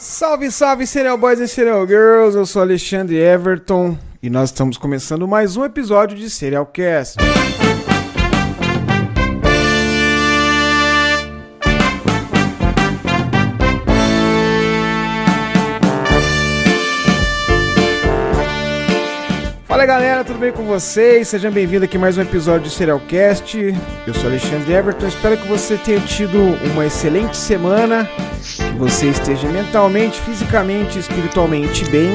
Salve, salve, Serial Boys e Serial Girls! Eu sou Alexandre Everton e nós estamos começando mais um episódio de Serial Cast. Fala galera, tudo bem com vocês? Sejam bem-vindos aqui a mais um episódio de Serial Cast. Eu sou Alexandre Everton, espero que você tenha tido uma excelente semana, que você esteja mentalmente, fisicamente, espiritualmente bem.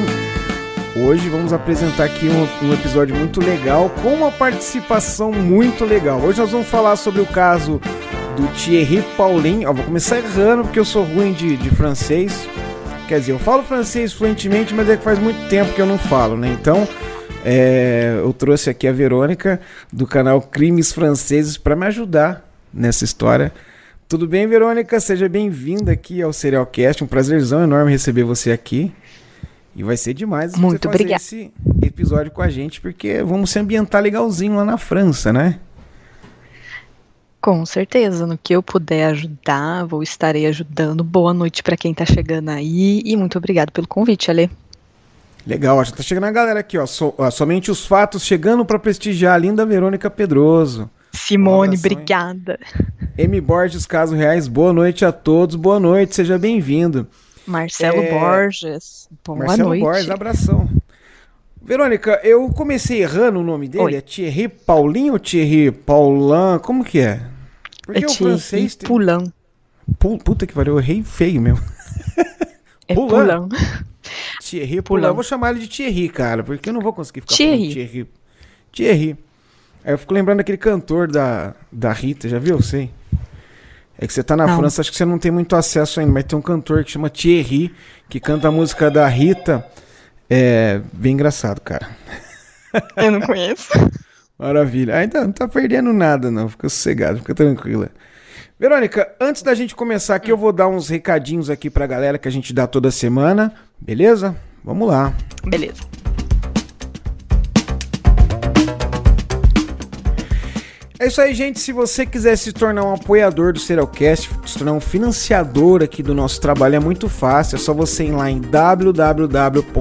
Hoje vamos apresentar aqui um, um, episódio muito legal, com uma participação muito legal. Hoje nós vamos falar sobre o caso do Thierry Paulin. Ó, vou começar errando porque eu sou ruim de, de francês. Quer dizer, eu falo francês fluentemente, mas é que faz muito tempo que eu não falo, né? Então, é, eu trouxe aqui a Verônica do canal Crimes Franceses para me ajudar nessa história. Tudo bem, Verônica? Seja bem-vinda aqui ao Serialcast. Um prazerzão enorme receber você aqui. E vai ser demais Muito você fazer esse episódio com a gente, porque vamos se ambientar legalzinho lá na França, né? Com certeza, no que eu puder ajudar, vou estarei ajudando. Boa noite para quem está chegando aí e muito obrigado pelo convite, Ale. Legal, já tá chegando a galera aqui, ó. So, ó somente os fatos chegando para prestigiar a linda Verônica Pedroso. Simone, obrigada. M. Borges, Caso Reais, boa noite a todos, boa noite, seja bem-vindo. Marcelo é... Borges, boa Marcelo noite. Borges, abração. Verônica, eu comecei errando o nome dele, Oi. é Thierry Paulinho ou Thierry Paulin? Como que é? Porque é o francês tem... Poulain. Puta que pariu, eu errei feio mesmo. É Poulain. Thierry Poulain. Eu vou chamar ele de Thierry, cara, porque eu não vou conseguir ficar Thierry. Thierry. Thierry. Aí eu fico lembrando daquele cantor da, da Rita, já viu? Sei. É que você tá na não. França, acho que você não tem muito acesso ainda, mas tem um cantor que chama Thierry, que canta a música da Rita. É bem engraçado, cara. Eu não conheço. Maravilha. Ainda não tá perdendo nada, não. Fica sossegado, fica tranquila. Verônica, antes da gente começar aqui, eu vou dar uns recadinhos aqui pra galera que a gente dá toda semana, beleza? Vamos lá. Beleza. É isso aí, gente. Se você quiser se tornar um apoiador do Serialcast, se tornar um financiador aqui do nosso trabalho, é muito fácil. É só você ir lá em www.apoia.se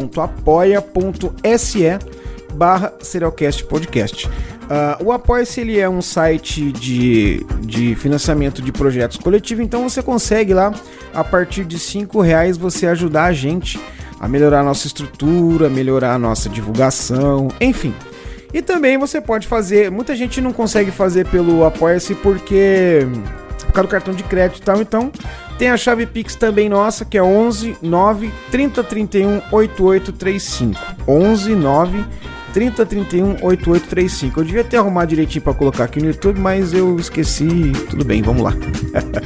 barra Serialcast Podcast. Uh, o Apoia-se ele é um site de, de financiamento de projetos coletivos, então você consegue lá, a partir de cinco reais, você ajudar a gente a melhorar a nossa estrutura, melhorar a nossa divulgação, enfim. E também você pode fazer, muita gente não consegue fazer pelo Apoia-se porque por causa do cartão de crédito e tal, então tem a chave Pix também nossa, que é 11 9 30 31 8835. 11 9 3031 8835. Eu devia ter arrumado direitinho para colocar aqui no YouTube, mas eu esqueci. Tudo bem, vamos lá.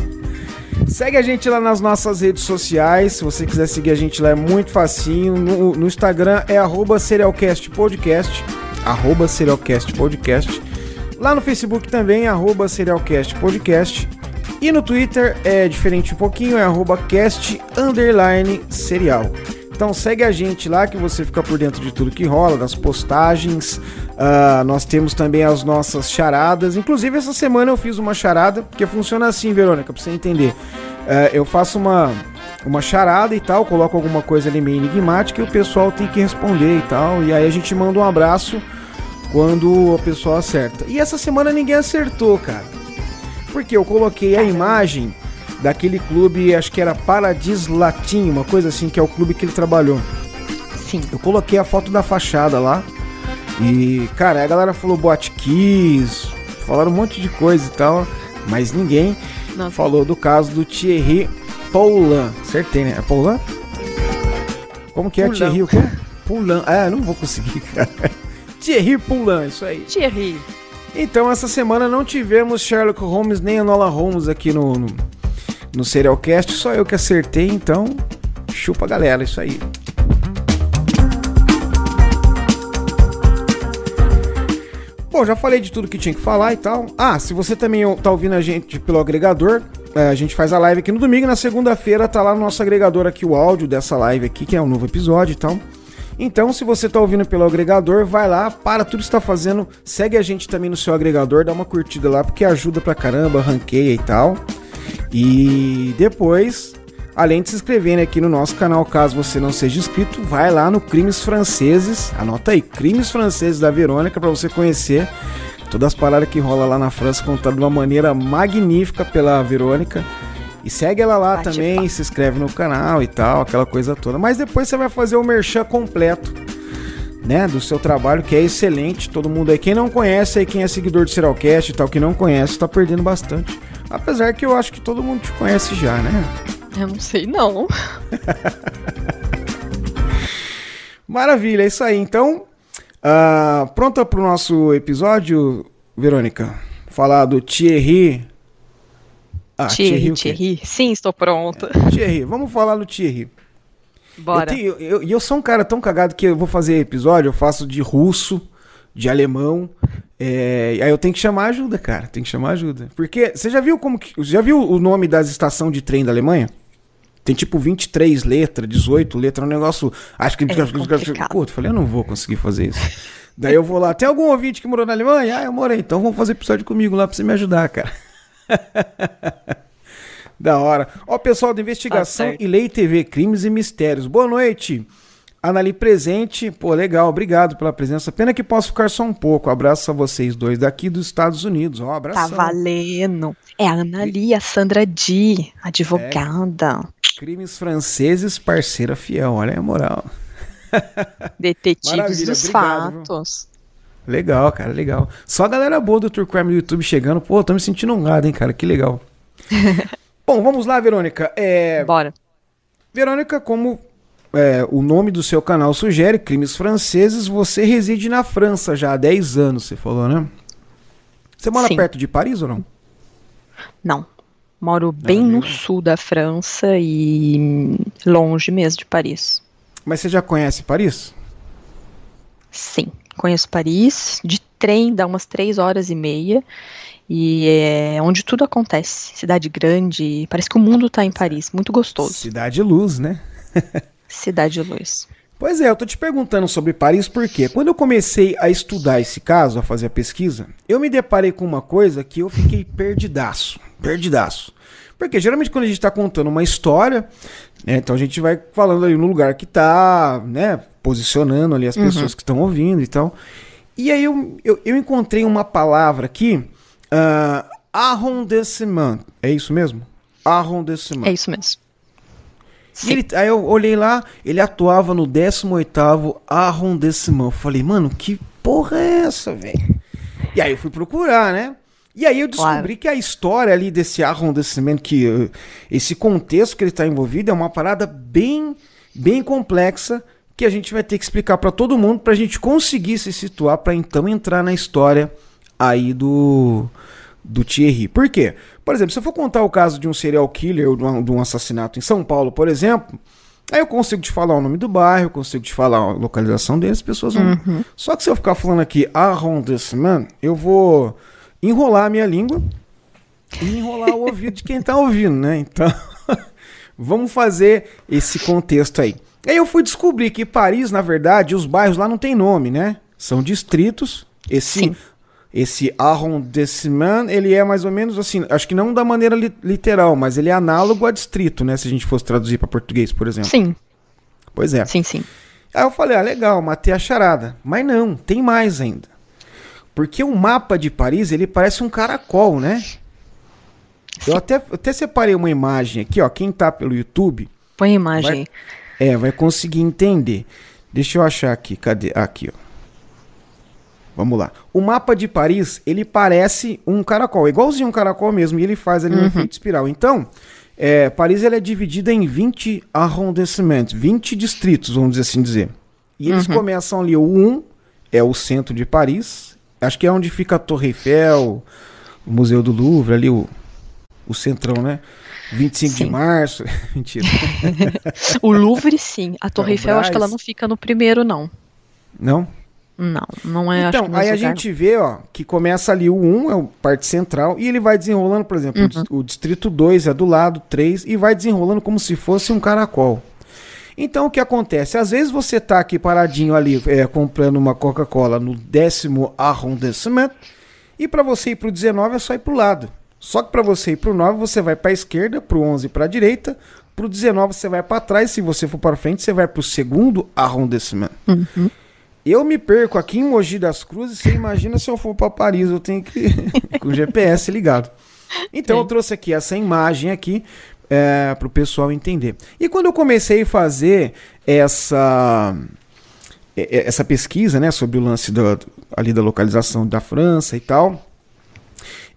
Segue a gente lá nas nossas redes sociais. Se você quiser seguir a gente lá, é muito facinho. No, no Instagram é arroba Serialcast Podcast. Arroba Serialcast Podcast. Lá no Facebook também, arroba Serialcast Podcast. E no Twitter é diferente um pouquinho, é arroba cast serial. Então segue a gente lá que você fica por dentro de tudo que rola, das postagens. Uh, nós temos também as nossas charadas. Inclusive, essa semana eu fiz uma charada, que funciona assim, Verônica, pra você entender. Uh, eu faço uma, uma charada e tal, coloco alguma coisa ali meio enigmática e o pessoal tem que responder e tal. E aí a gente manda um abraço quando a pessoa acerta. E essa semana ninguém acertou, cara. Porque eu coloquei a imagem daquele clube, acho que era Paradis Latim, uma coisa assim, que é o clube que ele trabalhou. Sim. Eu coloquei a foto da fachada lá. E, cara, a galera falou Boate Kiss, falaram um monte de coisa e tal, mas ninguém Nossa. falou do caso do Thierry Paulin. Acertei, né? É Paulin? Como que é Poulain. Thierry o quê? Poulin. Ah, não vou conseguir, cara. Thierry Poulin, isso aí. Thierry. Então, essa semana não tivemos Sherlock Holmes nem Enola Holmes aqui no, no, no Serialcast, só eu que acertei, então chupa a galera, isso aí. Bom, já falei de tudo que tinha que falar e tal. Ah, se você também tá ouvindo a gente pelo agregador, é, a gente faz a live aqui no domingo, na segunda-feira tá lá no nosso agregador aqui o áudio dessa live aqui, que é um novo episódio e tal. Então, se você tá ouvindo pelo agregador, vai lá, para tudo que está fazendo, segue a gente também no seu agregador, dá uma curtida lá, porque ajuda pra caramba, ranqueia e tal. E depois Além de se inscreverem aqui no nosso canal, caso você não seja inscrito, vai lá no Crimes Franceses, anota aí, Crimes Franceses da Verônica, para você conhecer todas as paradas que rola lá na França, contadas de uma maneira magnífica pela Verônica. E segue ela lá Bate também, pá. se inscreve no canal e tal, aquela coisa toda. Mas depois você vai fazer o merchan completo, né, do seu trabalho, que é excelente. Todo mundo aí, quem não conhece aí, quem é seguidor do Serialcast e tal, que não conhece, tá perdendo bastante. Apesar que eu acho que todo mundo te conhece já, né? Eu não sei não. Maravilha, é isso aí. Então, uh, pronta pro nosso episódio, Verônica? Falar do Thierry ah, Thierry, Thierry. Sim, estou pronta. É, Thierry, vamos falar do Thierry. Bora. E eu, eu, eu, sou um cara tão cagado que eu vou fazer episódio, eu faço de russo, de alemão. É, aí eu tenho que chamar ajuda, cara. Tem que chamar ajuda. Porque você já viu como que. Já viu o nome das estações de trem da Alemanha? Tem tipo 23 letras, 18 letras, um negócio. Acho que. É falei, eu não vou conseguir fazer isso. Daí eu vou lá. Tem algum ouvinte que morou na Alemanha? Ah, eu morei. Então vamos fazer episódio comigo lá pra você me ajudar, cara. da hora. Ó, pessoal da Investigação tá e Lei TV, Crimes e Mistérios. Boa noite. Anali presente. Pô, legal. Obrigado pela presença. Pena que posso ficar só um pouco. Abraço a vocês dois daqui dos Estados Unidos. Ó, abraço. Tá valendo. É a Anali, a Sandra Di, advogada. É, crimes franceses, parceira fiel. Olha a moral. Detetives dos Obrigado, fatos. Viu? Legal, cara, legal. Só a galera boa do True Crime no YouTube chegando. Pô, tô me sentindo honrado, hein, cara. Que legal. Bom, vamos lá, Verônica. É... Bora. Verônica, como é, o nome do seu canal sugere, Crimes Franceses, você reside na França já há 10 anos, você falou, né? Você mora Sim. perto de Paris ou não? Não. Moro bem no sul da França e longe mesmo de Paris. Mas você já conhece Paris? Sim. Conheço Paris, de trem dá umas três horas e meia. E é onde tudo acontece. Cidade grande, parece que o mundo está em Paris, muito gostoso. Cidade Luz, né? Cidade Luz. Pois é, eu tô te perguntando sobre Paris porque quando eu comecei a estudar esse caso, a fazer a pesquisa, eu me deparei com uma coisa que eu fiquei perdidaço, perdidaço. Porque geralmente quando a gente está contando uma história, né, então a gente vai falando ali no lugar que tá, né, posicionando ali as uhum. pessoas que estão ouvindo e tal. E aí eu, eu, eu encontrei uma palavra aqui, uh, arrondissement. É isso mesmo? Arrondissement. É isso mesmo. Ele, aí eu olhei lá, ele atuava no 18º arrondissement. Eu falei, mano, que porra é essa, velho? E aí eu fui procurar, né? E aí eu descobri claro. que a história ali desse arrondissement, que uh, esse contexto que ele está envolvido é uma parada bem, bem complexa que a gente vai ter que explicar para todo mundo para a gente conseguir se situar para então entrar na história aí do do Thierry. Por quê? Por exemplo, se eu for contar o caso de um serial killer ou de um assassinato em São Paulo, por exemplo, aí eu consigo te falar o nome do bairro, consigo te falar a localização deles, as pessoas vão. Uhum. Só que se eu ficar falando aqui arrondissement, eu vou enrolar a minha língua e enrolar o ouvido de quem está ouvindo, né? Então, vamos fazer esse contexto aí. Aí eu fui descobrir que Paris, na verdade, os bairros lá não tem nome, né? São distritos. Esse Sim. Esse arrondissement, ele é mais ou menos assim, acho que não da maneira li literal, mas ele é análogo a distrito, né, se a gente fosse traduzir para português, por exemplo. Sim. Pois é. Sim, sim. Aí eu falei: "Ah, legal, matei a charada". Mas não, tem mais ainda. Porque o mapa de Paris, ele parece um caracol, né? Sim. Eu até, até separei uma imagem aqui, ó. Quem tá pelo YouTube. Põe a imagem. Vai, é, vai conseguir entender. Deixa eu achar aqui. Cadê? Aqui, ó. Vamos lá. O mapa de Paris, ele parece um caracol, igualzinho um caracol mesmo, e ele faz ali um uhum. efeito espiral. Então, é, Paris ele é dividida em 20 arrondissements, 20 distritos, vamos dizer assim dizer. E eles uhum. começam ali, o 1 é o centro de Paris, acho que é onde fica a Torre Eiffel, o Museu do Louvre, ali o, o centrão, né? 25 sim. de março. Mentira. o Louvre, sim. A Torre Eiffel, acho que ela não fica no primeiro, não. Não? Não, não é. Então, aí a gente vê, ó, que começa ali o 1, é o parte central, e ele vai desenrolando, por exemplo, uhum. o distrito 2 é do lado, 3, e vai desenrolando como se fosse um caracol. Então, o que acontece? Às vezes você tá aqui paradinho ali, é, comprando uma Coca-Cola no décimo arrondissement, e para você ir pro 19 é só ir pro lado. Só que para você ir para o 9, você vai para a esquerda, para o 11 para a direita, Pro 19 você vai para trás, se você for para frente, você vai pro segundo arrondissement. Uhum. Eu me perco aqui em Mogi das Cruzes, você imagina se eu for para Paris, eu tenho que com o GPS ligado. Então Sim. eu trouxe aqui essa imagem aqui é, para o pessoal entender. E quando eu comecei a fazer essa é, é, essa pesquisa, né, sobre o lance do, ali da localização da França e tal,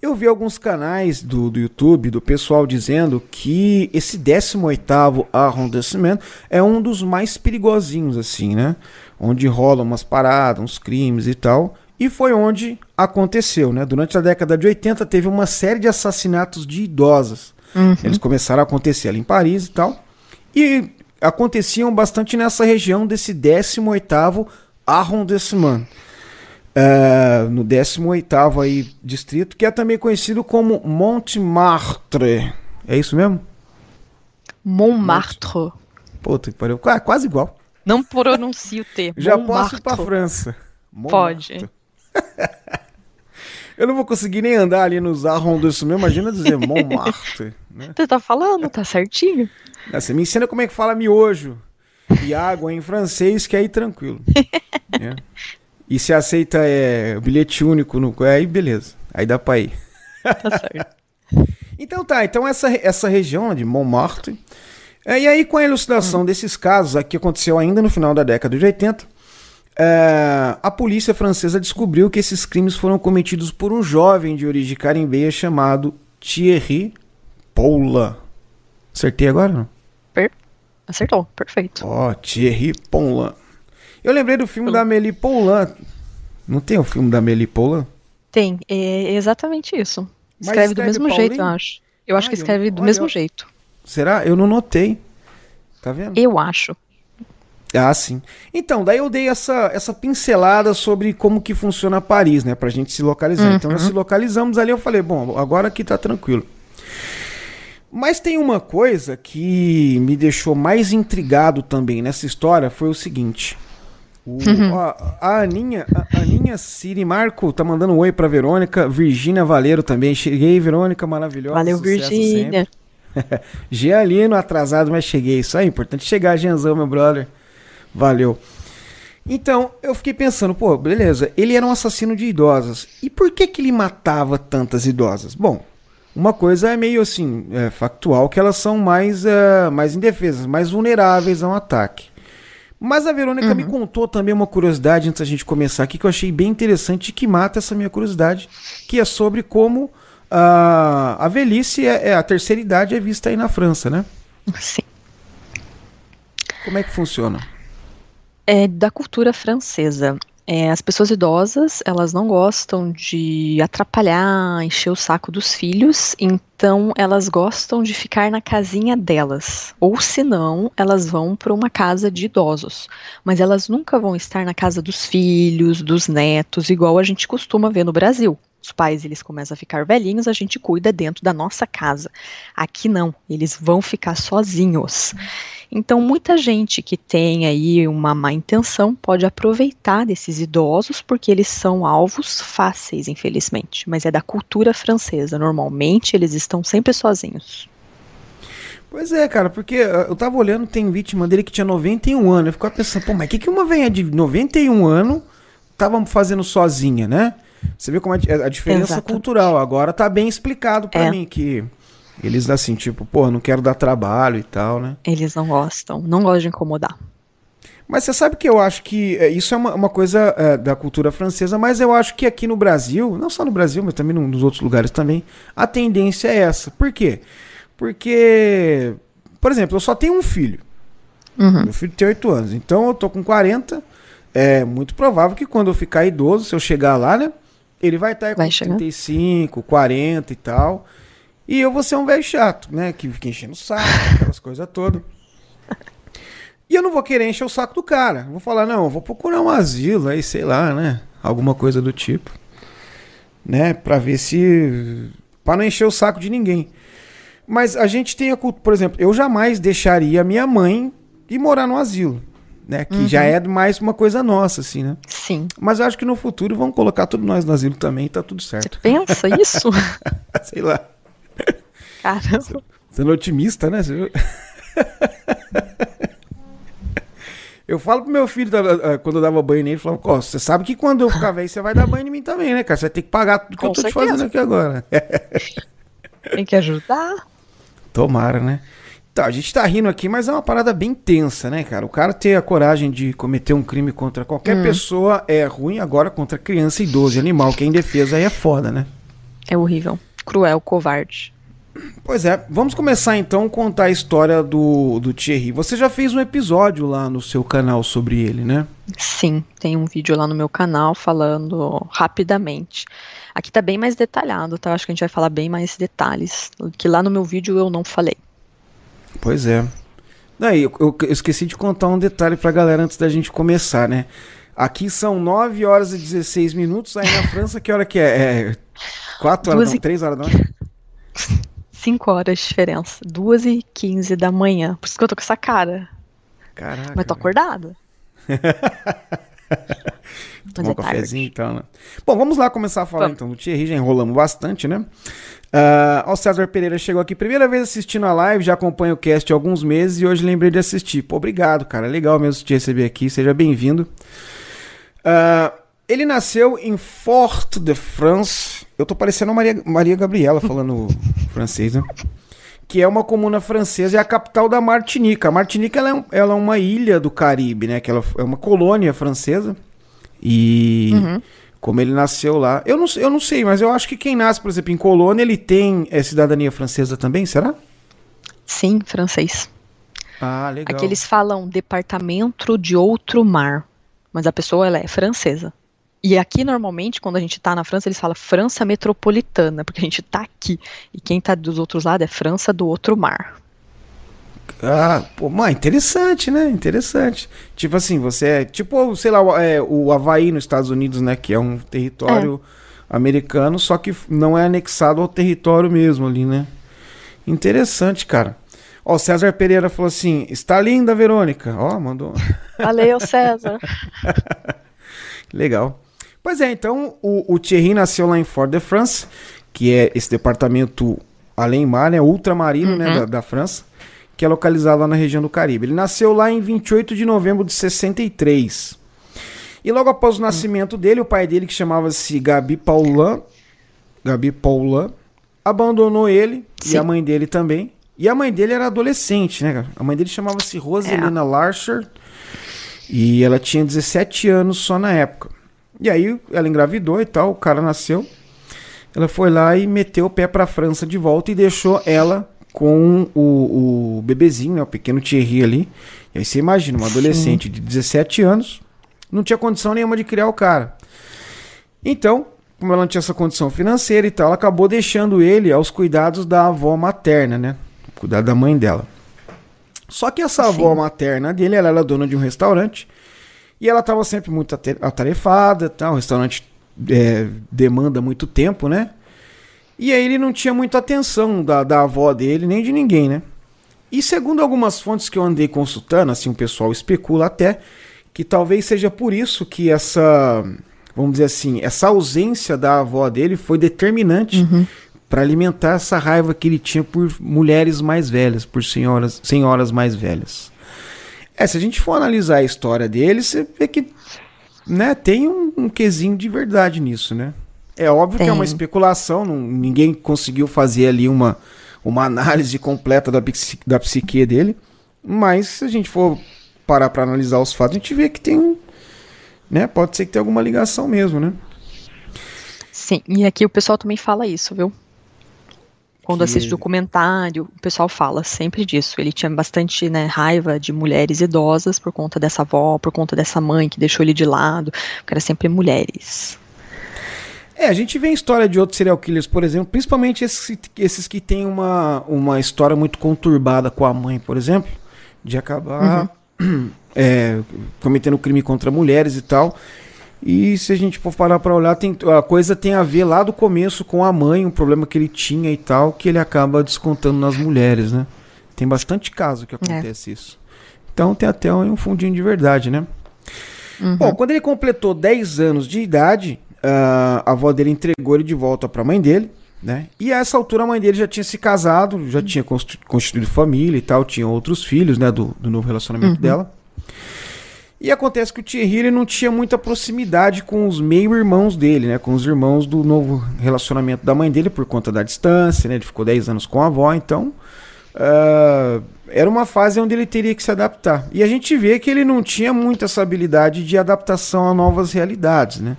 eu vi alguns canais do, do YouTube do pessoal dizendo que esse 18º arrondissement é um dos mais perigosinhos assim, né? Onde rolam umas paradas, uns crimes e tal. E foi onde aconteceu, né? Durante a década de 80 teve uma série de assassinatos de idosas. Uhum. Eles começaram a acontecer ali em Paris e tal. E aconteciam bastante nessa região desse 18º arrondissement. É, no 18º aí distrito, que é também conhecido como Montmartre. É isso mesmo? Montmartre. Puta que pariu. Qua- Quase igual. Não pronuncie o T. Já posso ir pra França. Pode. Eu não vou conseguir nem andar ali nos arrondissements, imagina dizer Montmartre. Né? Você tá falando, tá certinho. Ah, Você me ensina como é que fala miojo e água em francês, que aí tranquilo. né? E se aceita é, bilhete único, no, aí beleza. Aí dá pra ir. Tá certo. Então tá, então essa, essa região de Montmartre. é, e aí, com a elucidação desses casos, aqui aconteceu ainda no final da década de 80, é, a polícia francesa descobriu que esses crimes foram cometidos por um jovem de origem carimbeia chamado Thierry Paula. Acertei agora? Não? Per- Acertou, perfeito. Ó, Thierry Paula. Eu lembrei do filme da Amélie Poulain. Não tem o filme da Amélie Poulain? Tem, é exatamente isso. Mas Escreve do escreve mesmo Paulinho? jeito, eu acho. Eu acho Ah, que eu- escreve do olha, mesmo eu- jeito. Será? Eu não notei. Tá vendo? Eu acho. Ah, sim. Então, daí eu dei essa, essa pincelada sobre como que funciona Paris, né? Pra gente se localizar. Então, já se localizamos ali, eu falei, bom, agora aqui tá tranquilo. Mas tem uma coisa que me deixou mais intrigado também nessa história, foi o seguinte. O- a, a Aninha, a Aninha Siri Marco tá mandando um oi pra Verônica, Virgínia Valeiro também. Cheguei, Verônica, maravilhosa. Valeu. Virgínia. Gialino atrasado, mas cheguei. Isso aí, importante chegar, Genzão, meu brother. Valeu. Então, eu fiquei pensando, pô, beleza, ele era um assassino de idosas. E por que que ele matava tantas idosas? Bom, uma coisa é meio assim, é, factual, que elas são mais, é, mais indefesas, mais vulneráveis a um ataque. Mas a Verônica me contou também uma curiosidade antes da gente começar aqui, que eu achei bem interessante e que mata essa minha curiosidade, que é sobre como ah, a velhice, é, é- a terceira idade é vista aí na França, né? Sim. Como é que funciona? É da cultura francesa. É, as pessoas idosas, elas não gostam de atrapalhar, encher o saco dos filhos, então elas gostam de ficar na casinha delas. Ou se não, elas vão para uma casa de idosos. Mas elas nunca vão estar na casa dos filhos, dos netos, igual a gente costuma ver no Brasil. Os pais, eles começam a ficar velhinhos, a gente cuida dentro da nossa casa. Aqui não, eles vão ficar sozinhos. Então, muita gente que tem aí uma má intenção pode aproveitar desses idosos porque eles são alvos fáceis, infelizmente. Mas é da cultura francesa. Normalmente, eles estão sempre sozinhos. Pois é, cara, porque ah, eu tava olhando, tem vítima dele que tinha 91 anos. Eu ficava pensando, pô, mas o que, que uma velha de 91 anos tava fazendo sozinha, né? Você vê como a, di- a diferença cultural. Agora tá bem explicado pra É. mim que eles, assim, tipo, pô, não quero dar trabalho e tal, né? Eles não gostam, não gostam de incomodar. Mas você sabe que eu acho que é, isso é uma, uma coisa é, da cultura francesa, mas eu acho que aqui no Brasil, não só no Brasil, mas também no- nos outros lugares também, a tendência é essa. Por quê? Porque, por exemplo, eu só tenho um filho. Uhum. Meu filho tem 8 anos, então eu tô com 40. É muito provável que quando eu ficar idoso, se eu chegar lá, né? Ele vai estar com Vai chegar. 35, 40 e tal. E eu vou ser um velho chato, né? Que fica enchendo o saco, aquelas coisas todas. E eu não vou querer encher o saco do cara. Vou falar, não, eu vou procurar um asilo aí, sei lá, né? Alguma coisa do tipo. Né? Pra ver se. Pra não encher o saco de ninguém. Mas a gente tem a cultura. Por exemplo, eu jamais deixaria minha mãe ir morar no asilo. Né? Que já é mais uma coisa nossa, assim, né? Sim. Mas eu acho que no futuro vão colocar todos nós no asilo também e tá tudo Você certo. pensa isso? Sei lá. Caramba. Sendo otimista, né? Eu falo pro meu filho, eh, quando eu dava banho nele, eu falava, ó, você sabe que quando eu ficar velho, você vai dar banho em mim também, né, cara? Você vai ter que pagar tudo que Com eu tô certeza. te fazendo aqui agora. Tem que ajudar. Tomara, né? Tá, a gente tá rindo aqui, mas é uma parada bem tensa, né, cara? O cara ter a coragem de cometer um crime contra qualquer Hum. pessoa é ruim, agora contra criança, idoso e animal, que é indefesa aí é foda, né? É horrível. Cruel, covarde. Pois é, vamos começar então a contar a história do, do Thierry. Você já fez um episódio lá no seu canal sobre ele, né? Sim, tem um vídeo lá no meu canal falando rapidamente. Aqui tá bem mais detalhado, tá? Acho que a gente vai falar bem mais detalhes. Que lá no meu vídeo eu não falei. Pois é. Daí, eu, eu esqueci de contar um detalhe pra galera antes da gente começar, né? Aqui são 9 horas e 16 minutos, aí na França que hora que é? É 4 horas, Duas não, e- 3 horas da manhã? 5 horas de diferença. 2 e 15 da manhã. Por isso que eu tô com essa cara. Caraca. Mas tô acordada. Tomar um cafezinho então, né? Bom, vamos lá começar a falar então do Thierry, já enrolamos bastante, né? Ó, o César Pereira chegou aqui, primeira vez assistindo a live, já acompanho o cast há alguns meses e hoje lembrei de assistir. Pô, obrigado, cara, legal mesmo te receber aqui, seja bem-vindo. Ah, ele nasceu em Fort-de-France, eu tô parecendo a Maria, Maria Gabriela falando francês, né? Que é uma comuna francesa e a capital da Martinica. A Martinica ela é, um- ela é uma ilha do Caribe, né? Que ela é uma colônia francesa. E Uhum. como ele nasceu lá. Eu não, sei- eu não sei, mas eu acho que quem nasce, por exemplo, em colônia, ele tem é, cidadania francesa também, será? Sim, francês. Ah, legal. Aqui eles falam departamento de outro mar. Mas a pessoa ela é francesa. E aqui, normalmente, quando a gente tá na França, eles falam França metropolitana, porque a gente tá aqui. E quem tá dos outros lados é França do outro mar. Ah, pô, mãe, interessante, né? Interessante. Tipo assim, você é tipo, sei lá, o- é, o Havaí nos Estados Unidos, né? Que é um território americano, só que não é anexado ao território mesmo ali, né? Interessante, cara. Ó, o César Pereira falou assim: está linda, Verônica. Ó, mandou. Valeu, César. Legal. Pois é, então o, o Thierry nasceu lá em Fort-de-France, que é esse departamento além mar, né, ultramarino né, da, da França, que é localizado lá na região do Caribe. Ele nasceu lá em 28 de novembro de 63. E logo após o nascimento dele, o pai dele, que chamava-se Gabi Paulin, Gabi Paulin, abandonou ele e Sim. a mãe dele também. E a mãe dele era adolescente, né? cara? A mãe dele chamava-se Roselena Larcher e ela tinha 17 anos só na época. E aí ela engravidou e tal, o cara nasceu. Ela foi lá e meteu o pé pra França de volta e deixou ela com o, o bebezinho, né, o pequeno Thierry ali. E aí você imagina, uma Sim. adolescente de 17 anos, não tinha condição nenhuma de criar o cara. Então, como ela não tinha essa condição financeira e tal, ela acabou deixando ele aos cuidados da avó materna, né? Cuidar da mãe dela. Só que essa avó Sim. materna dele, ela era dona de um restaurante e ela estava sempre muito atarefada, tá? o restaurante é, demanda muito tempo, né? E aí ele não tinha muita atenção da, da avó dele, nem de ninguém, né? E segundo algumas fontes que eu andei consultando, assim, o pessoal especula até que talvez seja por isso que essa, vamos dizer assim, essa ausência da avó dele foi determinante para alimentar essa raiva que ele tinha por mulheres mais velhas, por senhoras, senhoras mais velhas. É, se a gente for analisar a história dele, você vê que né, tem um, um quesinho de verdade nisso, né? É óbvio que é uma Tem. especulação, não- ninguém conseguiu fazer ali uma, uma análise completa da, da psique dele, mas se a gente for parar para analisar os fatos, a gente vê que tem um. Né, pode ser que tenha alguma ligação mesmo, né? Sim, e aqui o pessoal também fala isso, viu? Quando Que- assiste documentário, o pessoal fala sempre disso. Ele tinha bastante né, raiva de mulheres idosas por conta dessa avó, por conta dessa mãe que deixou ele de lado, porque era sempre mulheres. É, a gente vê a história de outros serial killers, por exemplo, principalmente esses, esses que têm uma, uma história muito conturbada com a mãe, por exemplo, de acabar é, cometendo crime contra mulheres e tal. E se a gente for parar pra olhar, tem, a coisa tem a ver lá do começo com a mãe, um problema que ele tinha e tal, que ele acaba descontando nas mulheres, né? Tem bastante caso que acontece isso. Então tem até um fundinho de verdade, né? Uhum. Bom, quando ele completou 10 anos de idade, a avó dele entregou ele de volta para a mãe dele, Né? E a essa altura a mãe dele já tinha se casado, já tinha constituído família e tal, tinha outros filhos, né, do, do novo relacionamento uhum. dela. E acontece que o Thierry ele não tinha muita proximidade com os meio-irmãos dele, né? Com os irmãos do novo relacionamento da mãe dele por conta da distância, né? Ele ficou 10 anos com a avó, então. Uh, era uma fase onde ele teria que se adaptar. E a gente vê que ele não tinha muita essa habilidade de adaptação a novas realidades, né?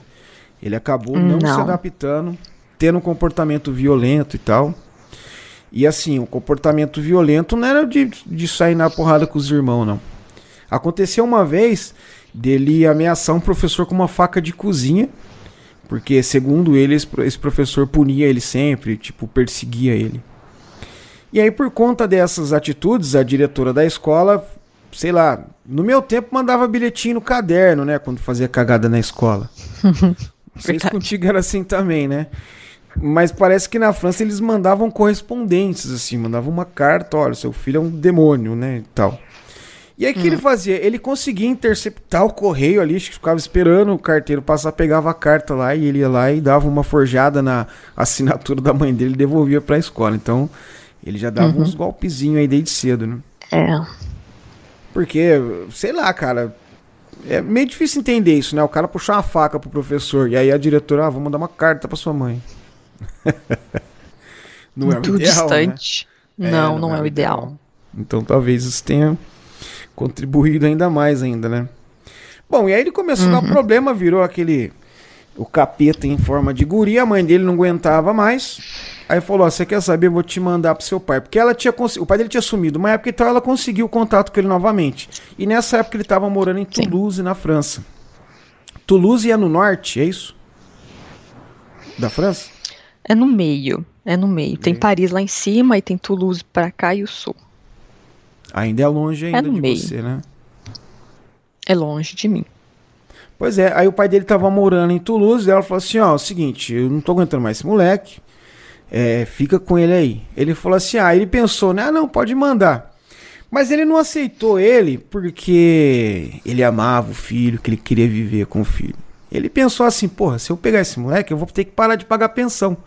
Ele acabou não, não. se adaptando, tendo um comportamento violento e tal. E assim, o comportamento violento não era de, de sair na porrada com os irmãos, não. Aconteceu uma vez dele ameaçar um professor com uma faca de cozinha, porque segundo ele esse professor punia ele sempre, tipo perseguia ele. E aí por conta dessas atitudes, a diretora da escola, sei lá, no meu tempo mandava bilhetinho no caderno, né, quando fazia cagada na escola. Não sei se contigo era assim também, né? Mas parece que na França eles mandavam correspondentes, assim, mandavam uma carta, olha, seu filho é um demônio, né, e tal. E aí o que ele uhum. fazia? Ele conseguia interceptar o correio ali, ficava esperando o carteiro passar, pegava a carta lá e ele ia lá e dava uma forjada na assinatura da mãe dele e devolvia pra escola. Então, ele já dava uhum. uns golpezinhos aí desde cedo, né? É. Porque, sei lá, cara, é meio difícil entender isso, né? O cara puxar uma faca pro professor e aí a diretora, ah, vou mandar uma carta pra sua mãe. não Muito é o ideal, distante. Né? Não, é, não, não, é, é o ideal. ideal. Então talvez isso tenha contribuído ainda mais ainda, né? Bom, e aí ele começou uhum. a dar uhum. problema, virou aquele o capeta em forma de guri, a mãe dele não aguentava mais. Aí falou: "Você quer saber? Eu vou te mandar pro seu pai". Porque ela tinha o pai dele tinha sumido, uma época então ela conseguiu contato com ele novamente. E nessa época ele estava morando em Toulouse, Sim. na França. Toulouse é no norte, é isso? Da França? É no meio, é no meio. Tem Paris lá em cima e tem Toulouse para cá e o sul. Ainda é longe ainda é de meio. você, né? É longe de mim. Pois é, aí o pai dele tava morando em Toulouse, e ela falou assim, ó, o seguinte, eu não tô aguentando mais esse moleque, é, fica com ele aí. Ele falou assim, ah, ele pensou, né, ah, não, pode mandar. Mas ele não aceitou ele porque ele amava o filho, que ele queria viver com o filho. Ele pensou assim, porra, se eu pegar esse moleque, eu vou ter que parar de pagar pensão.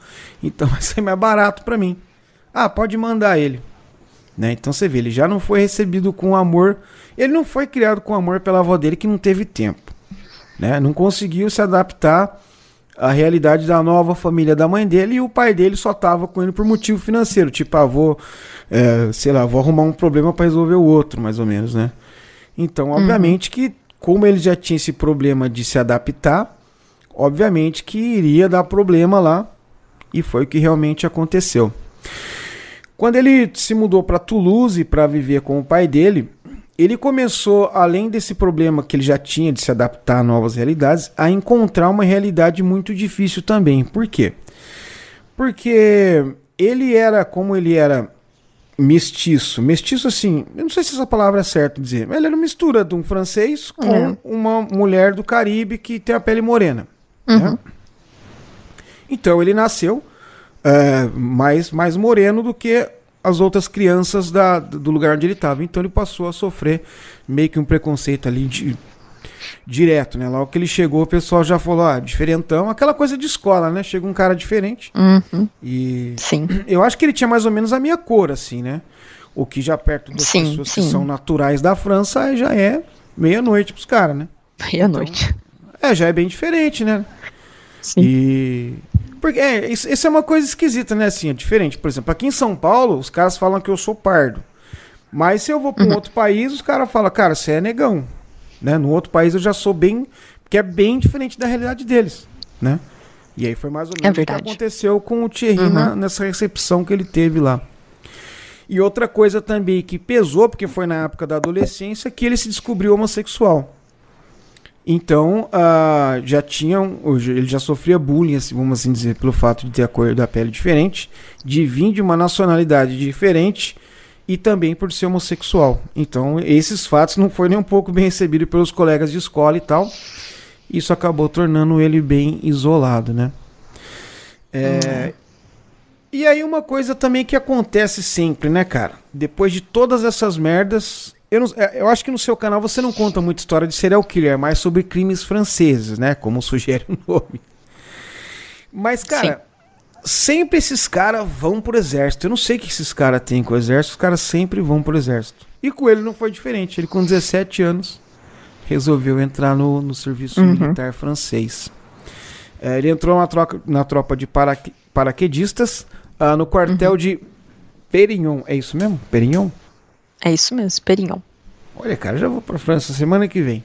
Então vai ser mais barato para mim. Ah, pode mandar ele. Né? Então você vê, ele já não foi recebido com amor. Ele não foi criado com amor pela avó dele que não teve tempo. Né? Não conseguiu se adaptar à realidade da nova família da mãe dele e o pai dele só tava com ele por motivo financeiro. Tipo, ah, vou, é, sei lá, vou arrumar um problema para resolver o outro, mais ou menos, né? Então, uhum. obviamente uhum. que, como ele já tinha esse problema de se adaptar, obviamente que iria dar problema lá. E foi o que realmente aconteceu. Quando ele se mudou para Toulouse para viver com o pai dele, ele começou, além desse problema que ele já tinha de se adaptar a novas realidades, a encontrar uma realidade muito difícil também. Por quê? Porque ele era, como ele era mestiço, mestiço assim, eu não sei se essa palavra é certa dizer, mas ele era uma mistura de um francês com uhum. uma mulher do Caribe que tem a pele morena. Né? Uhum. Né? Então ele nasceu é, mais, mais moreno do que as outras crianças da, do lugar onde ele estava. Então ele passou a sofrer meio que um preconceito ali de, direto, né? Logo que ele chegou, o pessoal já falou, ah, diferentão, aquela coisa de escola, né? Chega um cara diferente. Uhum. E sim. eu acho que ele tinha mais ou menos a minha cor, assim, né? O que já perto das sim, pessoas sim. que são naturais da França já é meia-noite pros caras, né? Meia-noite. Então, é, já é bem diferente, né? Sim. E porque é, isso, isso, é uma coisa esquisita, né? Assim, é diferente. Por exemplo, aqui em São Paulo, os caras falam que eu sou pardo. Mas se eu vou para um uhum. outro país, os caras falam, cara, você é negão. Né? No outro país eu já sou bem. que é bem diferente da realidade deles. Né? E aí foi mais ou menos é o que aconteceu com o Thierry uhum. na, nessa recepção que ele teve lá. E outra coisa também que pesou, porque foi na época da adolescência, que ele se descobriu homossexual. Então, uh, já tinham, ele já sofria bullying, assim, vamos assim dizer, pelo fato de ter a cor da pele diferente, de vir de uma nacionalidade diferente e também por ser homossexual. Então, esses fatos não foram nem um pouco bem recebidos pelos colegas de escola e tal. Isso acabou tornando ele bem isolado, né? É, uhum. E aí uma coisa também que acontece sempre, né, cara? Depois de todas essas merdas, eu, não, é, eu, acho que no seu canal você não conta muita história de serial killer, é mais sobre crimes franceses, né? Como sugere o nome. Mas, cara, sempre esses caras vão pro exército. Eu não sei o que esses caras têm com o exército, os caras sempre vão pro exército. E com ele não foi diferente. Ele, com 17 anos, resolveu entrar no, no serviço uhum. militar francês. É, ele entrou na, troca, na tropa de paraque, paraquedistas uh, no quartel uhum. de Perignon. É isso mesmo? Perignon? É isso mesmo, Perignon. Olha, cara, já vou pra França semana que vem.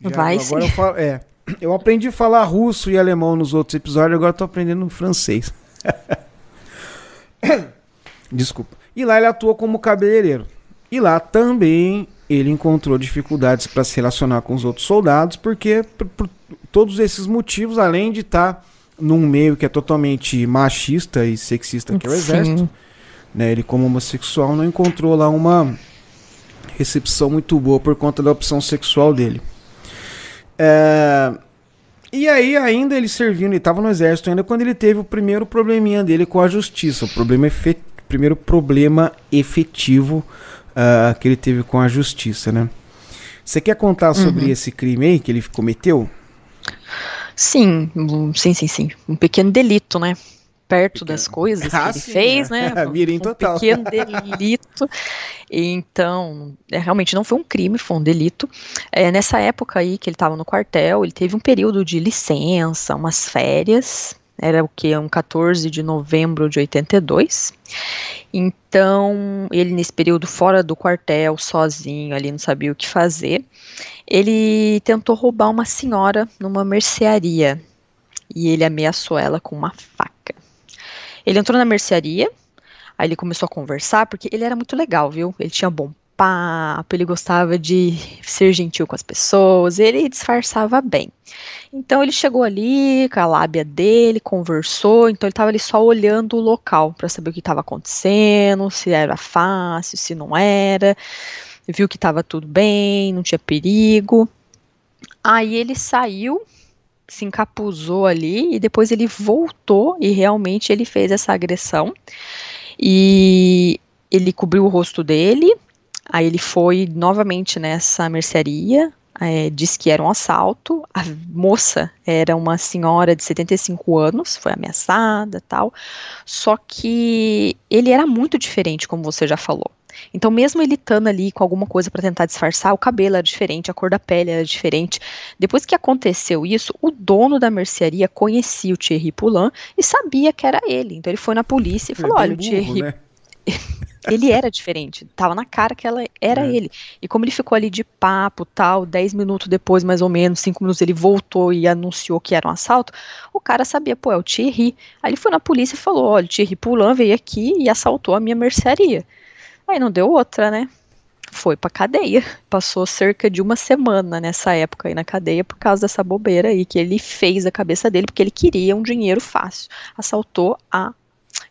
Já, Vai agora sim. Eu, falo, é, eu aprendi a falar russo e alemão nos outros episódios, agora tô aprendendo francês. Desculpa. E lá ele atua como cabeleireiro. E lá também ele encontrou dificuldades para se relacionar com os outros soldados, porque por, por todos esses motivos, além de estar tá num meio que é totalmente machista e sexista, que é o exército, né, ele como homossexual não encontrou lá uma recepção muito boa por conta da opção sexual dele. É... E aí, ainda ele servindo, ele estava no exército ainda quando ele teve o primeiro probleminha dele com a justiça, o problema efe... primeiro problema efetivo uh, que ele teve com a justiça, né? Você quer contar sobre uhum. esse crime aí que ele cometeu? Sim, sim, sim, sim. Um pequeno delito, né? Perto das coisas ah, que ele sim, fez, é. né? Mirim um total. pequeno delito. Então, é, realmente não foi um crime, foi um delito. É, nessa época aí que ele estava no quartel, ele teve um período de licença, umas férias. Era o que? Um 14 de novembro de 82. Então, ele nesse período fora do quartel, sozinho ali, não sabia o que fazer. Ele tentou roubar uma senhora numa mercearia e ele ameaçou ela com uma faca. Ele entrou na mercearia, aí ele começou a conversar, porque ele era muito legal, viu? Ele tinha bom papo, ele gostava de ser gentil com as pessoas, ele disfarçava bem. Então ele chegou ali com a lábia dele, conversou, então ele estava ali só olhando o local para saber o que estava acontecendo, se era fácil, se não era. Viu que estava tudo bem, não tinha perigo. Aí ele saiu se encapuzou ali e depois ele voltou e realmente ele fez essa agressão. E ele cobriu o rosto dele, aí ele foi novamente nessa mercearia, é, disse que era um assalto. A moça era uma senhora de 75 anos, foi ameaçada tal. Só que ele era muito diferente, como você já falou. Então, mesmo ele estando ali com alguma coisa para tentar disfarçar, o cabelo era diferente, a cor da pele era diferente. Depois que aconteceu isso, o dono da mercearia conhecia o Thierry Poulain e sabia que era ele. Então, ele foi na polícia e falou: Olha, burro, o Thierry. Né? ele era diferente, tava na cara que ela era é. ele. E como ele ficou ali de papo, tal, dez minutos depois, mais ou menos, cinco minutos, ele voltou e anunciou que era um assalto, o cara sabia, pô, é o Thierry. Aí ele foi na polícia e falou, olha, o Thierry Poulain veio aqui e assaltou a minha mercearia. Aí não deu outra, né? Foi pra cadeia. Passou cerca de uma semana nessa época aí na cadeia por causa dessa bobeira aí que ele fez a cabeça dele, porque ele queria um dinheiro fácil. Assaltou a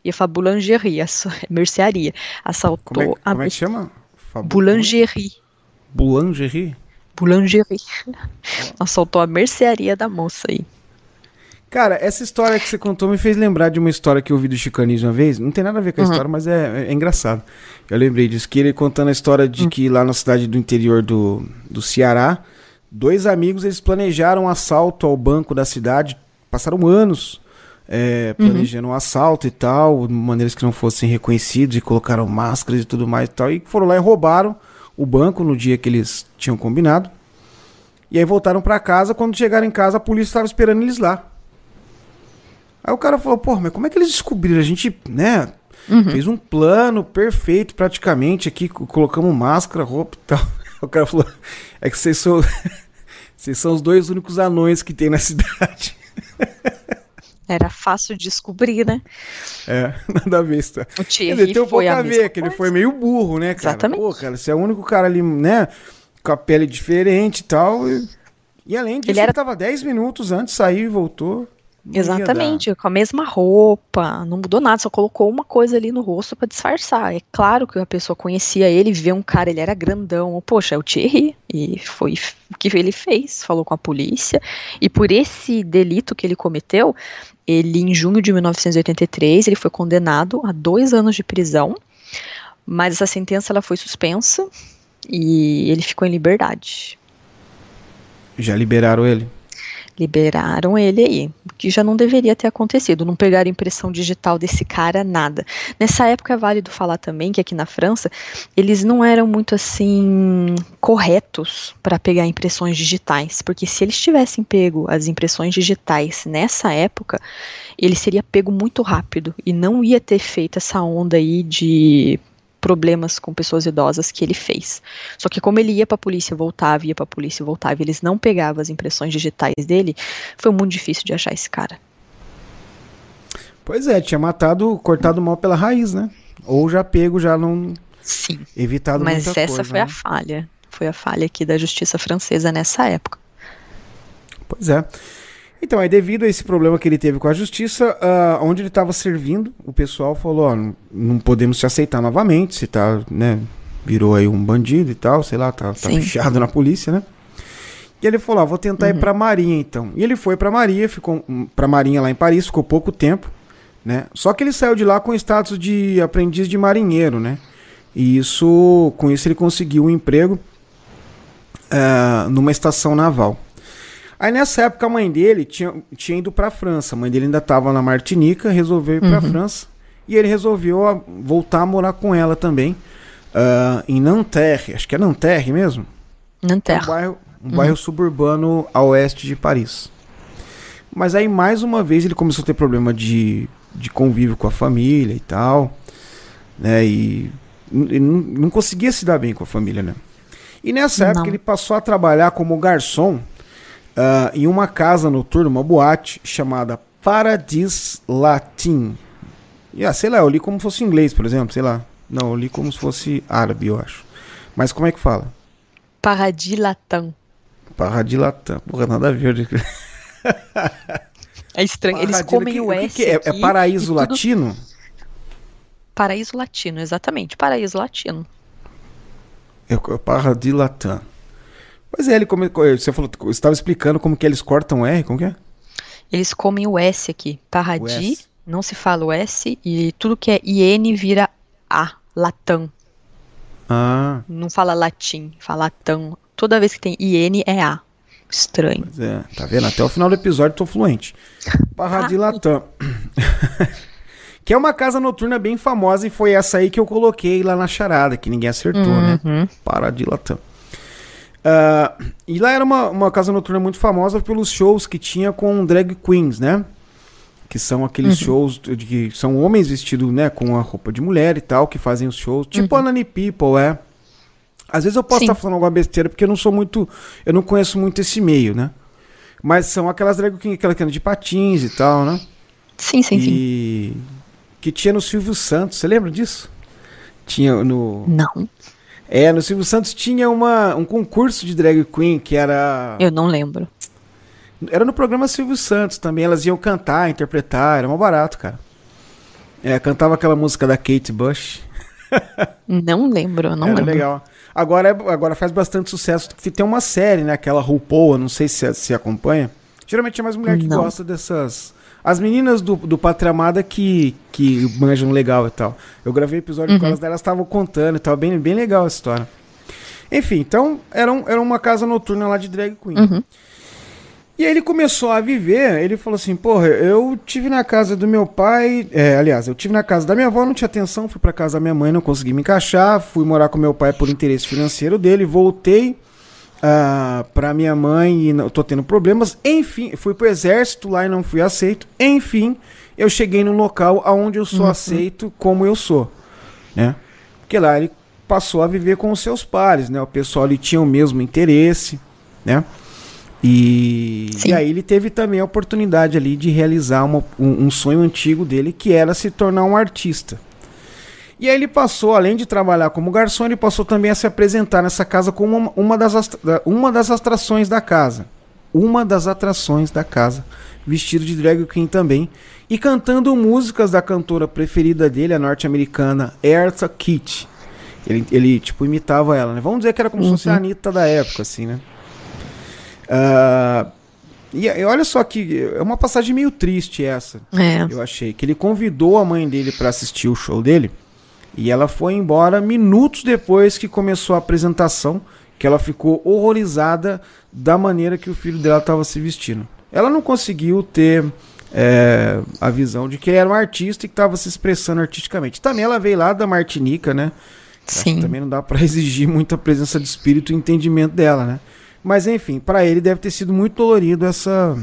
ia falar boulangerie, a mercearia. Assaltou como é, a. Como é que chama? Boulangerie. Boulangerie? Boulangerie. Assaltou a mercearia da moça aí. Cara, essa história que você contou me fez lembrar de uma história que eu ouvi do Chicanis uma vez. Não tem nada a ver com a uhum. história, mas é, é, é, engraçado. Eu lembrei disso, que ele contando a história de uhum. que lá na cidade do interior do, do Ceará, dois amigos eles planejaram um assalto ao banco da cidade, passaram anos é, uhum. planejando uhum. um assalto e tal, de maneiras que não fossem reconhecidos e colocaram máscaras e tudo mais e tal. E foram lá e roubaram o banco no dia que eles tinham combinado. E aí voltaram para casa. Quando chegaram em casa, a polícia estava esperando eles lá. Aí o cara falou, pô, mas como é que eles descobriram? A gente, né, uhum. fez um plano perfeito praticamente aqui, colocamos máscara, roupa e tal. O cara falou, é que vocês são, vocês são os dois únicos anões que tem na cidade. Era fácil de descobrir, né? É, nada a ver. O Thierry ele tem um pouco a ver, que ele foi meio burro, né, cara? Exatamente. Pô, cara, você é o único cara ali, né, com a pele diferente e tal. E, e além disso, ele, era... ele tava 10 minutos antes, saiu e voltou. Exatamente, com a mesma roupa, não mudou nada, só colocou uma coisa ali no rosto para disfarçar. É claro que a pessoa conhecia ele, vê um cara, ele era grandão, poxa, é o Thierry, e foi o que ele fez, falou com a polícia, e por esse delito que ele cometeu, ele em junho de 1983, ele foi condenado a dois anos de prisão, mas essa sentença ela foi suspensa e ele ficou em liberdade. Já liberaram ele? Liberaram ele aí, que já não deveria ter acontecido. Não pegaram impressão digital desse cara, nada. Nessa época é válido falar também que aqui na França eles não eram muito assim corretos para pegar impressões digitais, porque se eles tivessem pego as impressões digitais nessa época, ele seria pego muito rápido e não ia ter feito essa onda aí de problemas com pessoas idosas que ele fez. Só que como ele ia para a polícia, voltava, ia para a polícia, voltava, e eles não pegavam as impressões digitais dele, foi muito difícil de achar esse cara. Pois é, tinha matado, cortado mal pela raiz, né? Ou já pego, já não Sim. evitado Mas muita essa coisa, foi né? a falha. Foi a falha aqui da justiça francesa nessa época. Pois é. Então, aí devido a esse problema que ele teve com a justiça, ah, onde ele estava servindo, o pessoal falou, ó, não, não podemos te aceitar novamente, você tá, né, virou aí um bandido e tal, sei lá, tá, tá Sim. fichado na polícia, né? E ele falou, ó, vou tentar ir pra Marinha então. E ele foi pra Marinha, ficou hum, pra Marinha lá em Paris, ficou pouco tempo, né? Só que ele saiu de lá com status de aprendiz de marinheiro, né? E isso, com isso ele conseguiu um emprego ah, numa estação naval. Aí nessa época a mãe dele tinha, tinha ido pra França. A mãe dele ainda tava na Martinica, resolveu ir pra França. E ele resolveu voltar a morar com ela também. ah, em Nanterre, acho que é Nanterre mesmo? Um Nanterre. bairro, um bairro suburbano a oeste de Paris. Mas aí mais uma vez ele começou a ter problema de, de convívio com a família e tal. Né? E ele não, não conseguia se dar bem com a família, né? E nessa época Não. ele passou a trabalhar como garçom ah, em uma casa noturna, uma boate chamada Paradis Latin. E, ah, sei lá, eu li como se fosse inglês, por exemplo, sei lá. Não, eu li como se fosse árabe, eu acho. Mas como é que fala? Paradis Latam. Paradis Latin. Porra, nada a ver. É estranho. Eles Paradis- comem que- o S que é? aqui É paraíso tudo- latino? Paraíso latino, exatamente. Paraíso latino. É o Paradis Latin. Pois é, ele come, você falou, você estava explicando como que eles cortam R, como que é? Eles comem o S aqui. O Paradis, S. não se fala o S, e tudo que é IN vira A. Latam. Ah, Não fala latim, fala latam. Toda vez que tem IN é A. Estranho. pois é, tá vendo? Até o final do episódio eu tô fluente. Paradis Latin. que é uma casa noturna bem famosa e foi essa aí que eu coloquei lá na charada, que ninguém acertou, né? Uhum. Paradis Latam. Ah, e lá era uma, uma casa noturna muito famosa pelos shows que tinha com drag queens, né? Que são aqueles shows de que são homens vestidos, né, com a roupa de mulher e tal, que fazem os shows. Tipo a Nani People, é. Às vezes eu posso Sim. estar falando alguma besteira porque eu não sou muito. Eu não conheço muito esse meio, né? Mas são aquelas drag queens, aquela que de patins e tal, né? Sim, sim, sim. e que tinha no Silvio Santos, você lembra disso? Tinha no. Não, É, no Silvio Santos tinha uma, um concurso de drag queen que era. eu não lembro. Era no programa Silvio Santos também. Elas iam cantar, interpretar, era mó barato, cara. É, cantava aquela música da Kate Bush. Não lembro, não era lembro. legal. Agora, é- agora faz bastante sucesso. Tem uma série, né? Aquela RuPaul, não sei se se acompanha. Geralmente é mais mulher que Não. gosta dessas. As meninas do, do Pátria Amada que, que manjam legal e tal. Eu gravei episódio Uhum. com elas, elas estavam contando e tal. Bem, bem legal a história. Enfim, então era, um- era uma casa noturna lá de drag queen. Uhum. E aí ele começou a viver, ele falou assim, porra, eu tive na casa do meu pai, é, aliás, eu tive na casa da minha avó, não tinha atenção, fui pra casa da minha mãe, não consegui me encaixar, fui morar com meu pai por interesse financeiro dele, voltei ah, pra minha mãe e não, tô tendo problemas, enfim, fui pro exército lá e não fui aceito, enfim, eu cheguei num local aonde eu sou aceito como eu sou, né? Porque lá ele passou a viver com os seus pares, né? O pessoal ali tinha o mesmo interesse, né? E, e aí ele teve também a oportunidade ali de realizar uma- um, um sonho antigo dele, que era se tornar um artista. E aí ele passou, além de trabalhar como garçom, ele passou também a se apresentar nessa casa como uma, uma das, uma das atrações da casa. Uma das atrações da casa. Vestido de drag queen também. E cantando músicas da cantora preferida dele, a norte-americana Eartha Kitt. Ele, ele, tipo, imitava ela, né? Vamos dizer que era como se fosse a Anitta da época, assim, né? Ah, e, e olha só que é uma passagem meio triste essa, É. eu achei. Que ele convidou a mãe dele para assistir o show dele e ela foi embora minutos depois que começou a apresentação, que ela ficou horrorizada da maneira que o filho dela estava se vestindo. ela não conseguiu ter é, a visão de que ele era um artista e que estava se expressando artisticamente. Também ela veio lá da Martinica, né? Sim. Também não dá para exigir muita presença de espírito e entendimento dela, né? Mas enfim, para ele deve ter sido muito dolorido essa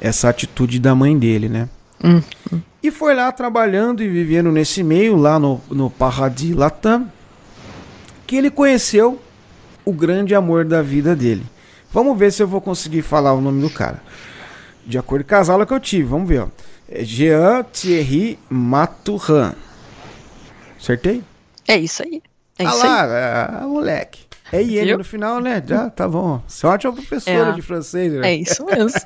essa atitude da mãe dele, né? Hum, hum. E foi lá trabalhando e vivendo nesse meio, lá no, no Paradis Latam, que ele conheceu o grande amor da vida dele. Vamos ver se eu vou conseguir falar o nome do cara. De acordo com as aulas que eu tive, vamos ver. Ó. É Jean Thierry Maturin. Acertei? É isso aí. É ah isso lá, aí. é, moleque. É Viu? no final, né? Já, tá bom. Você é uma ótima professora É. de francês, né? É isso mesmo.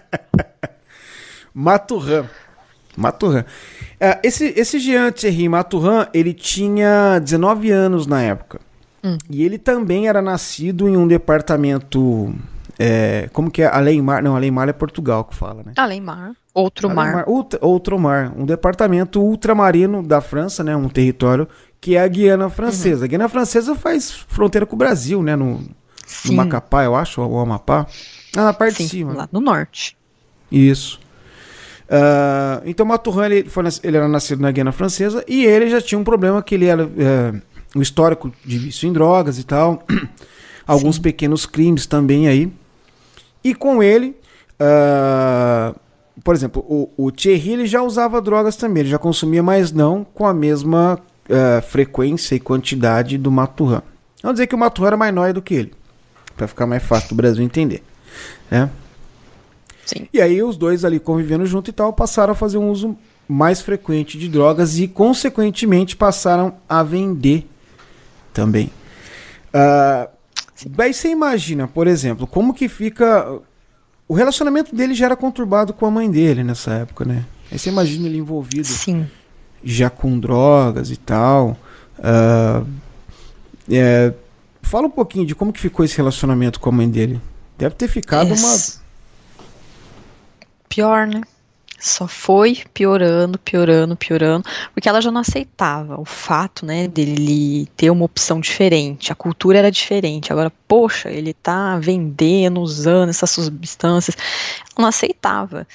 Maturin. Maturin. É, esse, esse Jean Thierry Maturin, ele tinha 19 anos na época. Hum. E ele também era nascido em um departamento. é, como que é? Aleimar? Não, Aleimar é Portugal que fala, né? Além mar. Outro mar. Aleimar, ultra, Outremar, um departamento ultramarino da França, né? Um território que é a Guiana Francesa. A Guiana Francesa faz fronteira com o Brasil, né? No, no. Macapá, eu acho, ou Amapá. Ah, na parte Sim, de cima. lá no norte. Isso. Ah, então Maturin ele, foi, ele era nascido na Guiana Francesa e ele já tinha um problema que ele era é, um histórico de vício em drogas e tal, alguns pequenos crimes também aí. E com ele, ah, por exemplo, o, o Thierry ele já usava drogas também, ele já consumia, mas não com a mesma ah, frequência e quantidade do Maturin. Vamos dizer que o Maturin era mais nóia do que ele, para ficar mais fácil do Brasil entender, né? Sim. E aí os dois ali convivendo junto e tal passaram a fazer um uso mais frequente de drogas e consequentemente passaram a vender também. Daí você imagina, por exemplo, como que fica o relacionamento dele já era conturbado com a mãe dele nessa época, né? Aí você imagina ele envolvido Sim. já com drogas e tal. Ah, é, fala um pouquinho de como que ficou esse relacionamento com a mãe dele. Deve ter ficado uma Pior, né? Só foi piorando, piorando, piorando, porque ela já não aceitava o fato, né, dele ter uma opção diferente. A cultura era diferente. Agora, poxa, ele tá vendendo, usando essas substâncias. Ela não aceitava.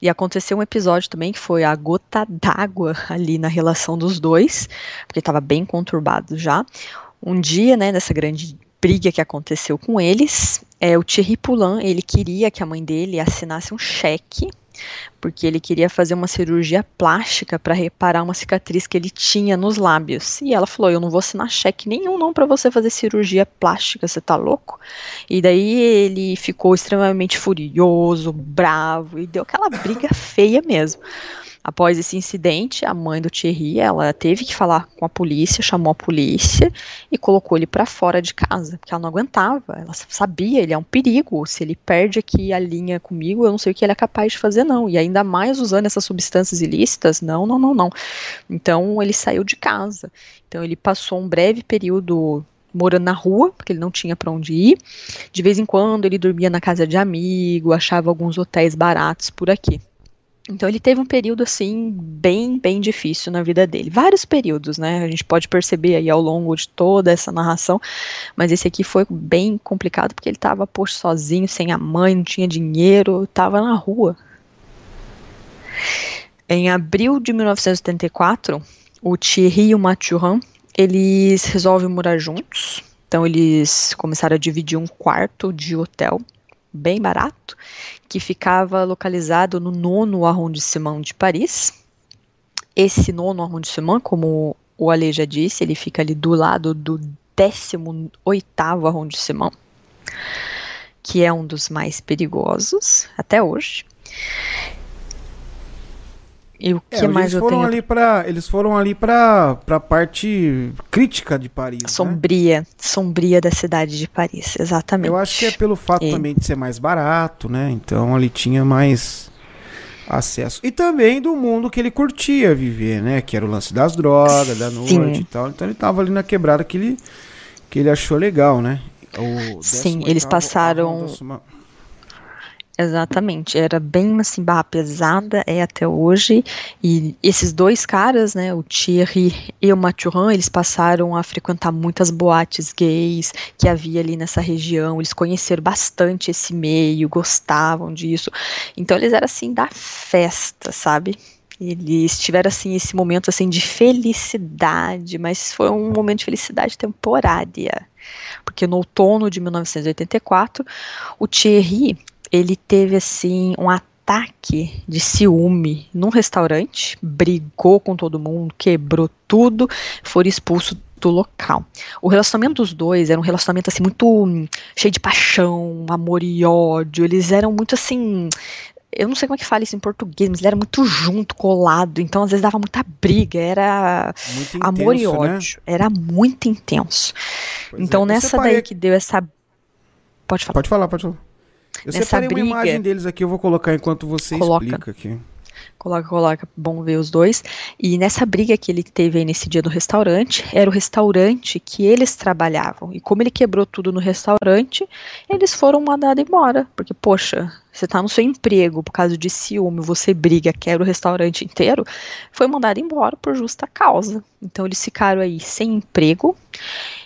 E aconteceu um episódio também que foi a gota d'água ali na relação dos dois, porque estava bem conturbado já. Um dia, né, nessa grande briga que aconteceu com eles, é, o Thierry Poulain, ele queria que a mãe dele assinasse um cheque, porque ele queria fazer uma cirurgia plástica para reparar uma cicatriz que ele tinha nos lábios. E ela falou: "Eu não vou assinar cheque nenhum não para você fazer cirurgia plástica, você tá louco?" E daí ele ficou extremamente furioso, bravo e deu aquela briga feia mesmo. Após esse incidente, a mãe do Thierry, ela teve que falar com a polícia, chamou a polícia e colocou ele para fora de casa, porque ela não aguentava. Ela sabia, ele é um perigo. Se ele perde aqui a linha comigo, eu não sei o que ele é capaz de fazer, não. E ainda mais usando essas substâncias ilícitas, não, não, não, não. Então ele saiu de casa. Então ele passou um breve período morando na rua, porque ele não tinha para onde ir. De vez em quando ele dormia na casa de amigo, achava alguns hotéis baratos por aqui. Então ele teve um período assim bem, bem difícil na vida dele. Vários períodos, né? A gente pode perceber aí ao longo de toda essa narração, mas esse aqui foi bem complicado porque ele estava posto sozinho, sem a mãe, não tinha dinheiro, estava na rua. Em abril de 1974, o Thierry e o Mathurin, eles resolvem morar juntos. Então eles começaram a dividir um quarto de hotel bem barato, que ficava localizado no nono arrondissement de Paris. Esse nono arrondissement, como o Ale já disse, ele fica ali do lado do 18º arrondissement, que é um dos mais perigosos até hoje. E o que É, mais eles eu foram tenho? ali para eles foram ali para para parte crítica de Paris, né? Sombria, sombria da cidade de Paris, exatamente. Eu acho que é pelo fato É. também de ser mais barato, né? Então ali tinha mais acesso. E também do mundo que ele curtia viver, né? Que era o lance das drogas, da noite Sim. e tal. Então ele tava ali na quebrada que ele que ele achou legal, né? O Sim, 18º eles passaram-. Exatamente, era bem assim, barra pesada, é até hoje, e esses dois caras, né, o Thierry e o Mathurin, eles passaram a frequentar muitas boates gays que havia ali nessa região, eles conheceram bastante esse meio, gostavam disso, então eles eram assim, da festa, sabe? Eles tiveram assim esse momento assim de felicidade, mas foi um momento de felicidade temporária, porque no outono de 1984, o Thierry ele teve assim um ataque de ciúme num restaurante, brigou com todo mundo, quebrou tudo, foi expulso do local. O relacionamento dos dois era um relacionamento assim muito hum, cheio de paixão, amor e ódio. Eles eram muito assim, eu não sei como é que fala isso em português, mas ele era muito junto, colado, então às vezes dava muita briga, era amor e né? ódio, né? era muito intenso. Pois então é. nessa daí que deu essa Pode falar. Pode falar, pode falar. Eu separei briga, uma imagem deles aqui, eu vou colocar enquanto você coloca, explica aqui. Coloca, coloca, bom ver os dois. E nessa briga que ele teve aí nesse dia no restaurante, era o restaurante que eles trabalhavam. E como ele quebrou tudo no restaurante, eles foram mandados embora. Porque, poxa, você tá no seu emprego por causa de ciúme, você briga, quebra o restaurante inteiro, foi mandado embora por justa causa. Então eles ficaram aí sem emprego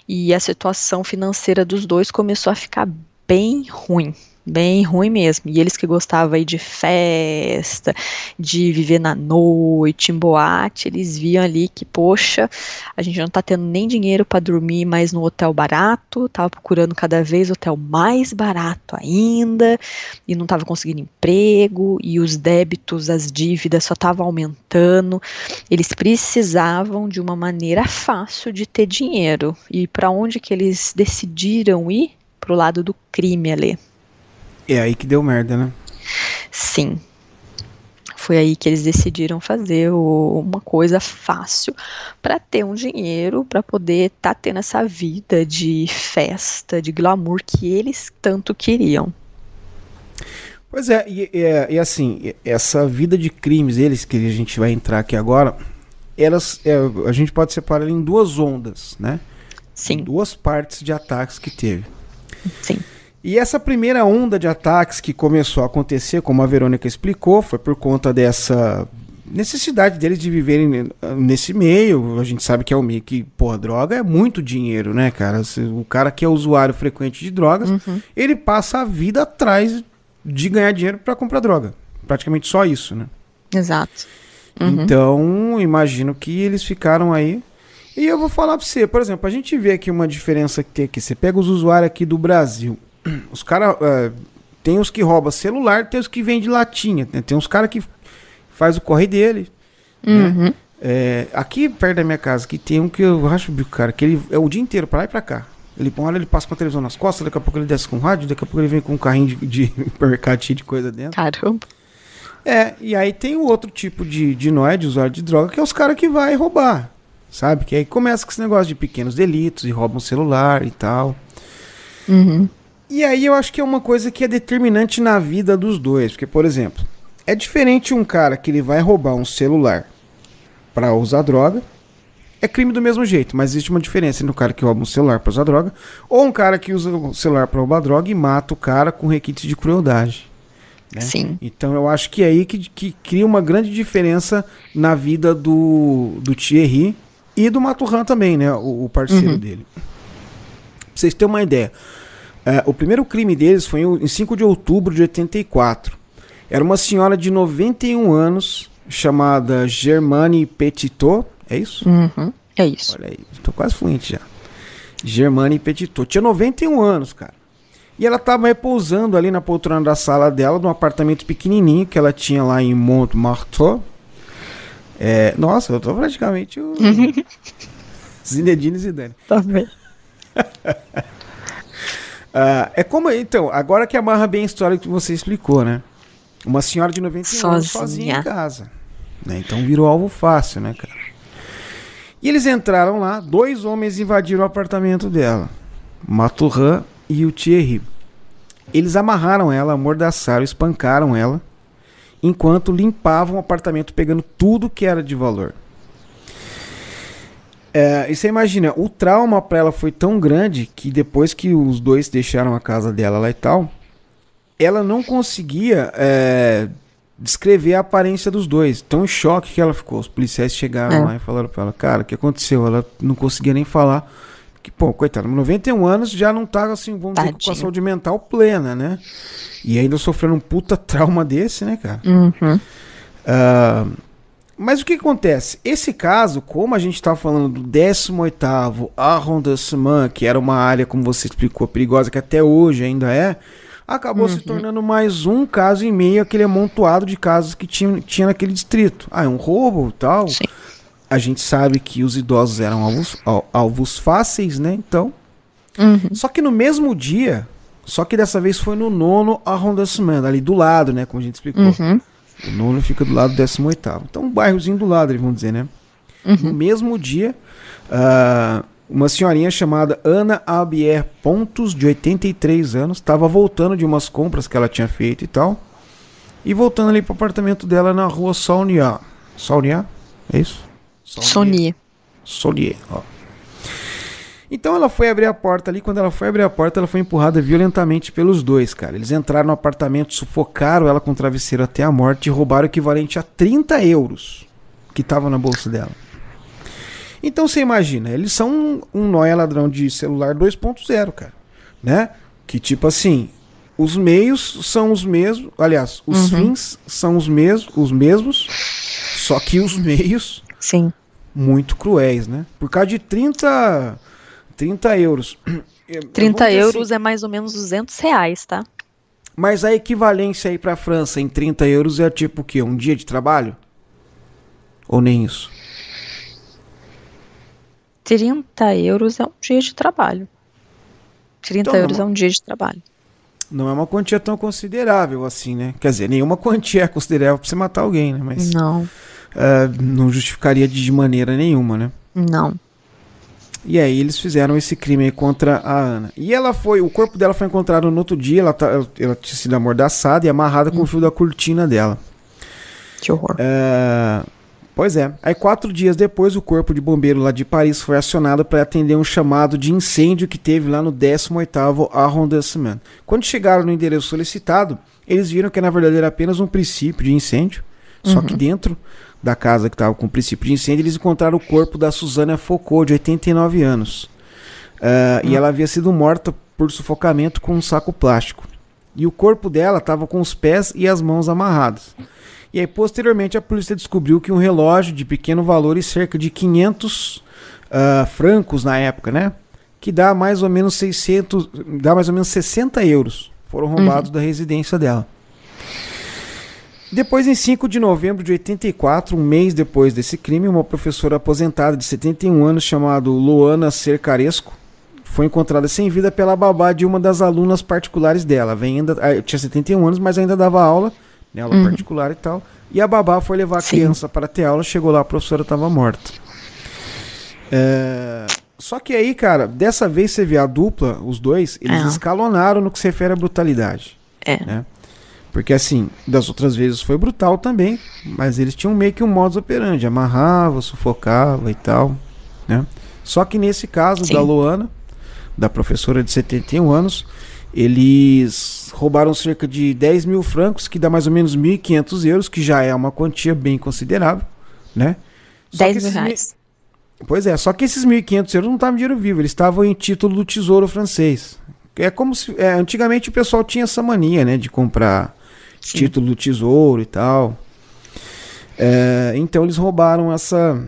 e a situação financeira dos dois começou a ficar bem ruim bem ruim mesmo. E eles que gostavam aí de festa, de viver na noite, em boate, eles viam ali que, poxa, a gente não tá tendo nem dinheiro para dormir mais no hotel barato, tava procurando cada vez hotel mais barato ainda, e não tava conseguindo emprego, e os débitos, as dívidas só estavam aumentando. Eles precisavam de uma maneira fácil de ter dinheiro. E para onde que eles decidiram ir? Pro lado do crime ali. É aí que deu merda, né? Sim. Foi aí que eles decidiram fazer o, uma coisa fácil para ter um dinheiro, para poder estar tá tendo essa vida de festa, de glamour que eles tanto queriam. Pois é, e, e, e assim, essa vida de crimes, eles que a gente vai entrar aqui agora, elas, é, a gente pode separar em duas ondas, né? Sim. Duas partes de ataques que teve. Sim. E essa primeira onda de ataques que começou a acontecer, como a Verônica explicou, foi por conta dessa necessidade deles de viverem nesse meio. A gente sabe que é um meio que, porra, droga é muito dinheiro, né, cara? O cara que é usuário frequente de drogas, uhum. ele passa a vida atrás de ganhar dinheiro para comprar droga. Praticamente só isso, né? Exato. Uhum. Então, imagino que eles ficaram aí. E eu vou falar pra você, por exemplo, a gente vê aqui uma diferença que tem aqui. Você pega os usuários aqui do Brasil os caras. Uh, tem os que roubam celular, tem os que vendem latinha. Né? Tem uns caras que faz o corre dele. Né? Uhum. Né? É, aqui perto da minha casa, que tem um que eu acho o cara, que ele é o dia inteiro pra lá e pra cá. Ele, uma hora ele passa com a televisão nas costas, daqui a pouco ele desce com rádio, daqui a pouco ele vem com um carrinho de, de mercado cheio de coisa dentro. Caramba. É, e aí tem o outro tipo de, de nóia, de usuário de droga, que é os caras que vai roubar, sabe? Que aí começa com esse negócio de pequenos delitos e roubam celular e tal. Uhum. E aí eu acho que é uma coisa que é determinante na vida dos dois. Porque, por exemplo, é diferente um cara que ele vai roubar um celular para usar droga. É crime do mesmo jeito, mas existe uma diferença entre um cara que rouba um celular para usar droga ou um cara que usa o celular para roubar droga e mata o cara com requisitos de crueldade. Né? Sim. Então eu acho que é aí que, que cria uma grande diferença na vida do, do Thierry e do Maturhan também, né? O, o parceiro uhum. dele. Pra vocês terem uma ideia. É, o primeiro crime deles foi em 5 de outubro de 84. Era uma senhora de 91 anos, chamada Germane Petitot. É isso? Uhum, é isso. Olha aí, estou quase fluente já. Germane Petitot. Tinha 91 anos, cara. E ela estava repousando ali na poltrona da sala dela, num apartamento pequenininho que ela tinha lá em Montmartre. É, nossa, eu tô praticamente o Zinedine Zidane. Tá bem. Uh, é como. Então, agora que amarra bem a história que você explicou, né? Uma senhora de 91 sozinha. anos sozinha em casa. Né? Então virou alvo fácil, né, cara? E eles entraram lá, dois homens invadiram o apartamento dela. Maturhan e o Thierry. Eles amarraram ela, amordaçaram, espancaram ela, enquanto limpavam o apartamento pegando tudo que era de valor. É, e você imagina, o trauma para ela foi tão grande que depois que os dois deixaram a casa dela lá e tal, ela não conseguia é, descrever a aparência dos dois. Tão em choque que ela ficou. Os policiais chegaram é. lá e falaram pra ela, cara, o que aconteceu? Ela não conseguia nem falar. Que, pô, coitada, 91 anos já não tá assim, vamos Tadinho. dizer, com a saúde mental plena, né? E ainda sofrendo um puta trauma desse, né, cara? Uhum. Uh, mas o que acontece? Esse caso, como a gente está falando do 18º arrondissement, que era uma área, como você explicou, perigosa, que até hoje ainda é, acabou uhum. se tornando mais um caso e meio, aquele amontoado de casos que tinha, tinha naquele distrito. Ah, é um roubo tal. Sim. A gente sabe que os idosos eram alvos, alvos fáceis, né? Então. Uhum. Só que no mesmo dia, só que dessa vez foi no nono arrondissement, ali do lado, né? Como a gente explicou. Uhum. O nono fica do lado do 18. Então, um bairrozinho do lado, eles vão dizer, né? Uhum. No mesmo dia, uh, uma senhorinha chamada Ana Albier Pontos, de 83 anos, estava voltando de umas compras que ela tinha feito e tal. E voltando ali para o apartamento dela na rua Saunier. Saunier? É isso? Saunier. Saunier, ó. Então ela foi abrir a porta ali. Quando ela foi abrir a porta, ela foi empurrada violentamente pelos dois, cara. Eles entraram no apartamento, sufocaram ela com o travesseiro até a morte e roubaram o equivalente a 30 euros que estava na bolsa dela. Então você imagina, eles são um, um nóia ladrão de celular 2.0, cara. Né? Que tipo assim, os meios são os mesmos. Aliás, os uhum. fins são os mesmos, os mesmos, só que os meios. Sim. Muito cruéis, né? Por causa de 30 30 euros. 30 euros assim, é mais ou menos 200 reais, tá? Mas a equivalência aí para a França em 30 euros é tipo o quê? Um dia de trabalho? Ou nem isso? 30 euros é um dia de trabalho. 30 então, euros não, é um dia de trabalho. Não é uma quantia tão considerável assim, né? Quer dizer, nenhuma quantia é considerável pra você matar alguém, né? Mas. Não. Uh, não justificaria de maneira nenhuma, né? Não. E aí eles fizeram esse crime contra a Ana. E ela foi, o corpo dela foi encontrado no outro dia, ela, tá, ela, ela tinha sido amordaçada e amarrada com o fio da cortina dela. Que horror. É, pois é. Aí quatro dias depois, o corpo de bombeiro lá de Paris foi acionado para atender um chamado de incêndio que teve lá no 18º arrondissement. Quando chegaram no endereço solicitado, eles viram que na verdade era apenas um princípio de incêndio, uhum. só que dentro da casa que estava com o princípio de incêndio, eles encontraram o corpo da Suzana Foucault, de 89 anos. Uh, E ela havia sido morta por sufocamento com um saco plástico. E o corpo dela estava com os pés e as mãos amarrados. E aí, posteriormente, a polícia descobriu que um relógio de pequeno valor e cerca de 500 uh, ah, francos na época, né? Que dá mais ou menos 600, dá mais ou menos 60 euros, foram roubados uhum. da residência dela. Depois, em 5 de novembro de 84, um mês depois desse crime, uma professora aposentada de 71 anos, chamada Luana Cercaresco, foi encontrada sem vida pela babá de uma das alunas particulares dela. Vem ainda, ah, tinha 71 anos, mas ainda dava aula, né, aula uhum. particular e tal. E a babá foi levar a Sim. criança para ter aula, chegou lá, a professora estava morta. É... Só que aí, cara, dessa vez você vê a dupla, os dois, eles é. escalonaram no que se refere à brutalidade. É. Né? Porque assim, das outras vezes foi brutal também, mas eles tinham meio que um modus operandi, amarrava, sufocava e tal, né? Só que nesse caso Sim. da Luana, da professora de 71 anos, eles roubaram cerca de 10 mil francos, que dá mais ou menos 1.500 euros, que já é uma quantia bem considerável, né? Só 10 mil reais. Pois é, só que esses 1.500 euros não estavam em dinheiro vivo, eles estavam em título do Tesouro Francês. É como se. É, antigamente o pessoal tinha essa mania, né? De comprar Sim. título do tesouro e tal. É, então eles roubaram essa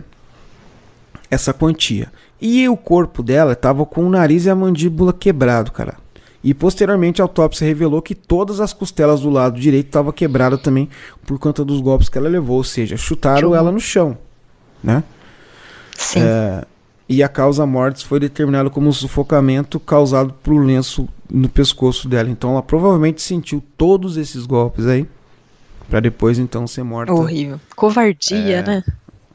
essa quantia. E o corpo dela estava com o nariz e a mandíbula quebrado, cara. E posteriormente a autópsia revelou que todas as costelas do lado direito estavam quebradas também por conta dos golpes que ela levou, ou seja, chutaram ela no chão, né? Sim. É, e a causa mortes foi determinada como sufocamento causado por um lenço no pescoço dela. Então ela provavelmente sentiu todos esses golpes aí para depois então ser morta. Horrível. Covardia, é, né?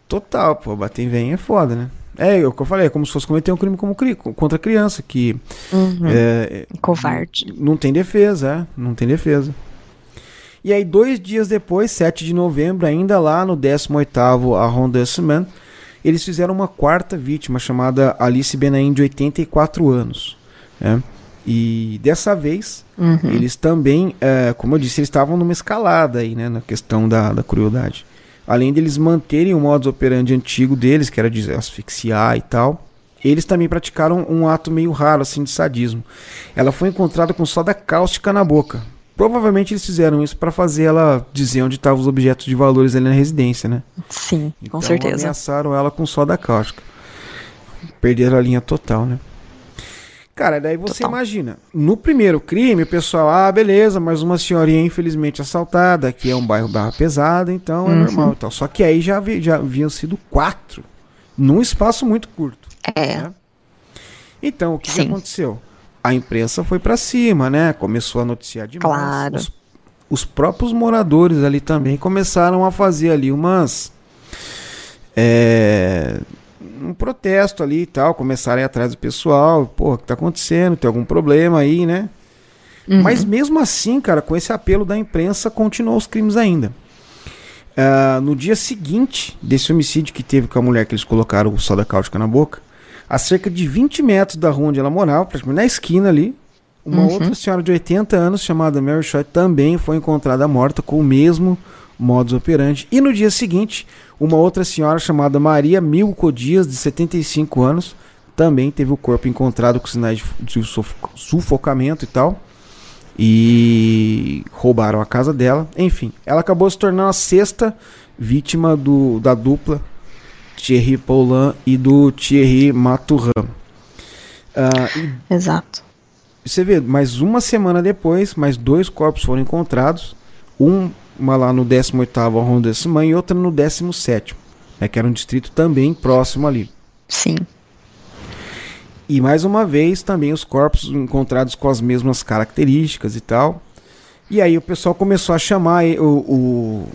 Total, pô, bater em vem é foda, né? É, o que eu falei, é como se fosse cometer um crime como cri contra criança, que uhum. é, covarde. Não tem defesa, é, não tem defesa. E aí, dois dias depois, 7 de novembro, ainda lá no 18º arrondissement, eles fizeram uma quarta vítima chamada Alice Benaim, de 84 anos. Né? E dessa vez, Uhum. eles também, é, como eu disse, eles estavam numa escalada aí, né, na questão da, da crueldade. Além deles manterem o modus operandi antigo deles, que era de asfixiar e tal, eles também praticaram um ato meio raro, assim, de sadismo. Ela foi encontrada com soda cáustica na boca. Provavelmente eles fizeram isso para fazer ela dizer onde estavam os objetos de valores ali na residência, né? Sim, com Então, certeza. ameaçaram ela com soda cáustica. Perderam a linha total, né? Cara, daí você Total. imagina, no primeiro crime, o pessoal, ah, beleza, mas uma senhorinha infelizmente assaltada, aqui é um bairro barra pesada, então é Uhum. normal e tal. Só que aí já, vi- já haviam sido quatro, num espaço muito curto. É, né? Então, o que, que aconteceu? A imprensa foi pra cima, né? Começou a noticiar demais. Claro. Os, os próprios moradores ali também começaram a fazer ali umas. é, um protesto ali e tal. Começaram a ir atrás do pessoal. Pô, o que tá acontecendo? Tem algum problema aí, né? Uhum. Mas mesmo assim, cara, com esse apelo da imprensa, continuou os crimes ainda. Ah, no dia seguinte desse homicídio que teve com a mulher que eles colocaram o soda cáustica na boca, a cerca de 20 metros da rua onde ela morava, praticamente na esquina ali, uma Uhum. outra senhora de 80 anos, chamada Mary Shaw, também foi encontrada morta com o mesmo modus operandi. E no dia seguinte, uma outra senhora chamada Maria Milco Dias, de 75 anos, também teve o corpo encontrado com sinais de, de sufo- sufocamento e tal. E roubaram a casa dela. Enfim, ela acabou se tornando a sexta vítima do, da dupla Thierry Paulin e do Thierry Maturin. Ah, e Exato. você vê, mais uma semana depois, mais dois corpos foram encontrados. Um, uma lá no 18º arrondissement e outra no 17º, né, que era um distrito também próximo ali. Sim. E mais uma vez, também os corpos encontrados com as mesmas características e tal. E aí o pessoal começou a chamar o, o,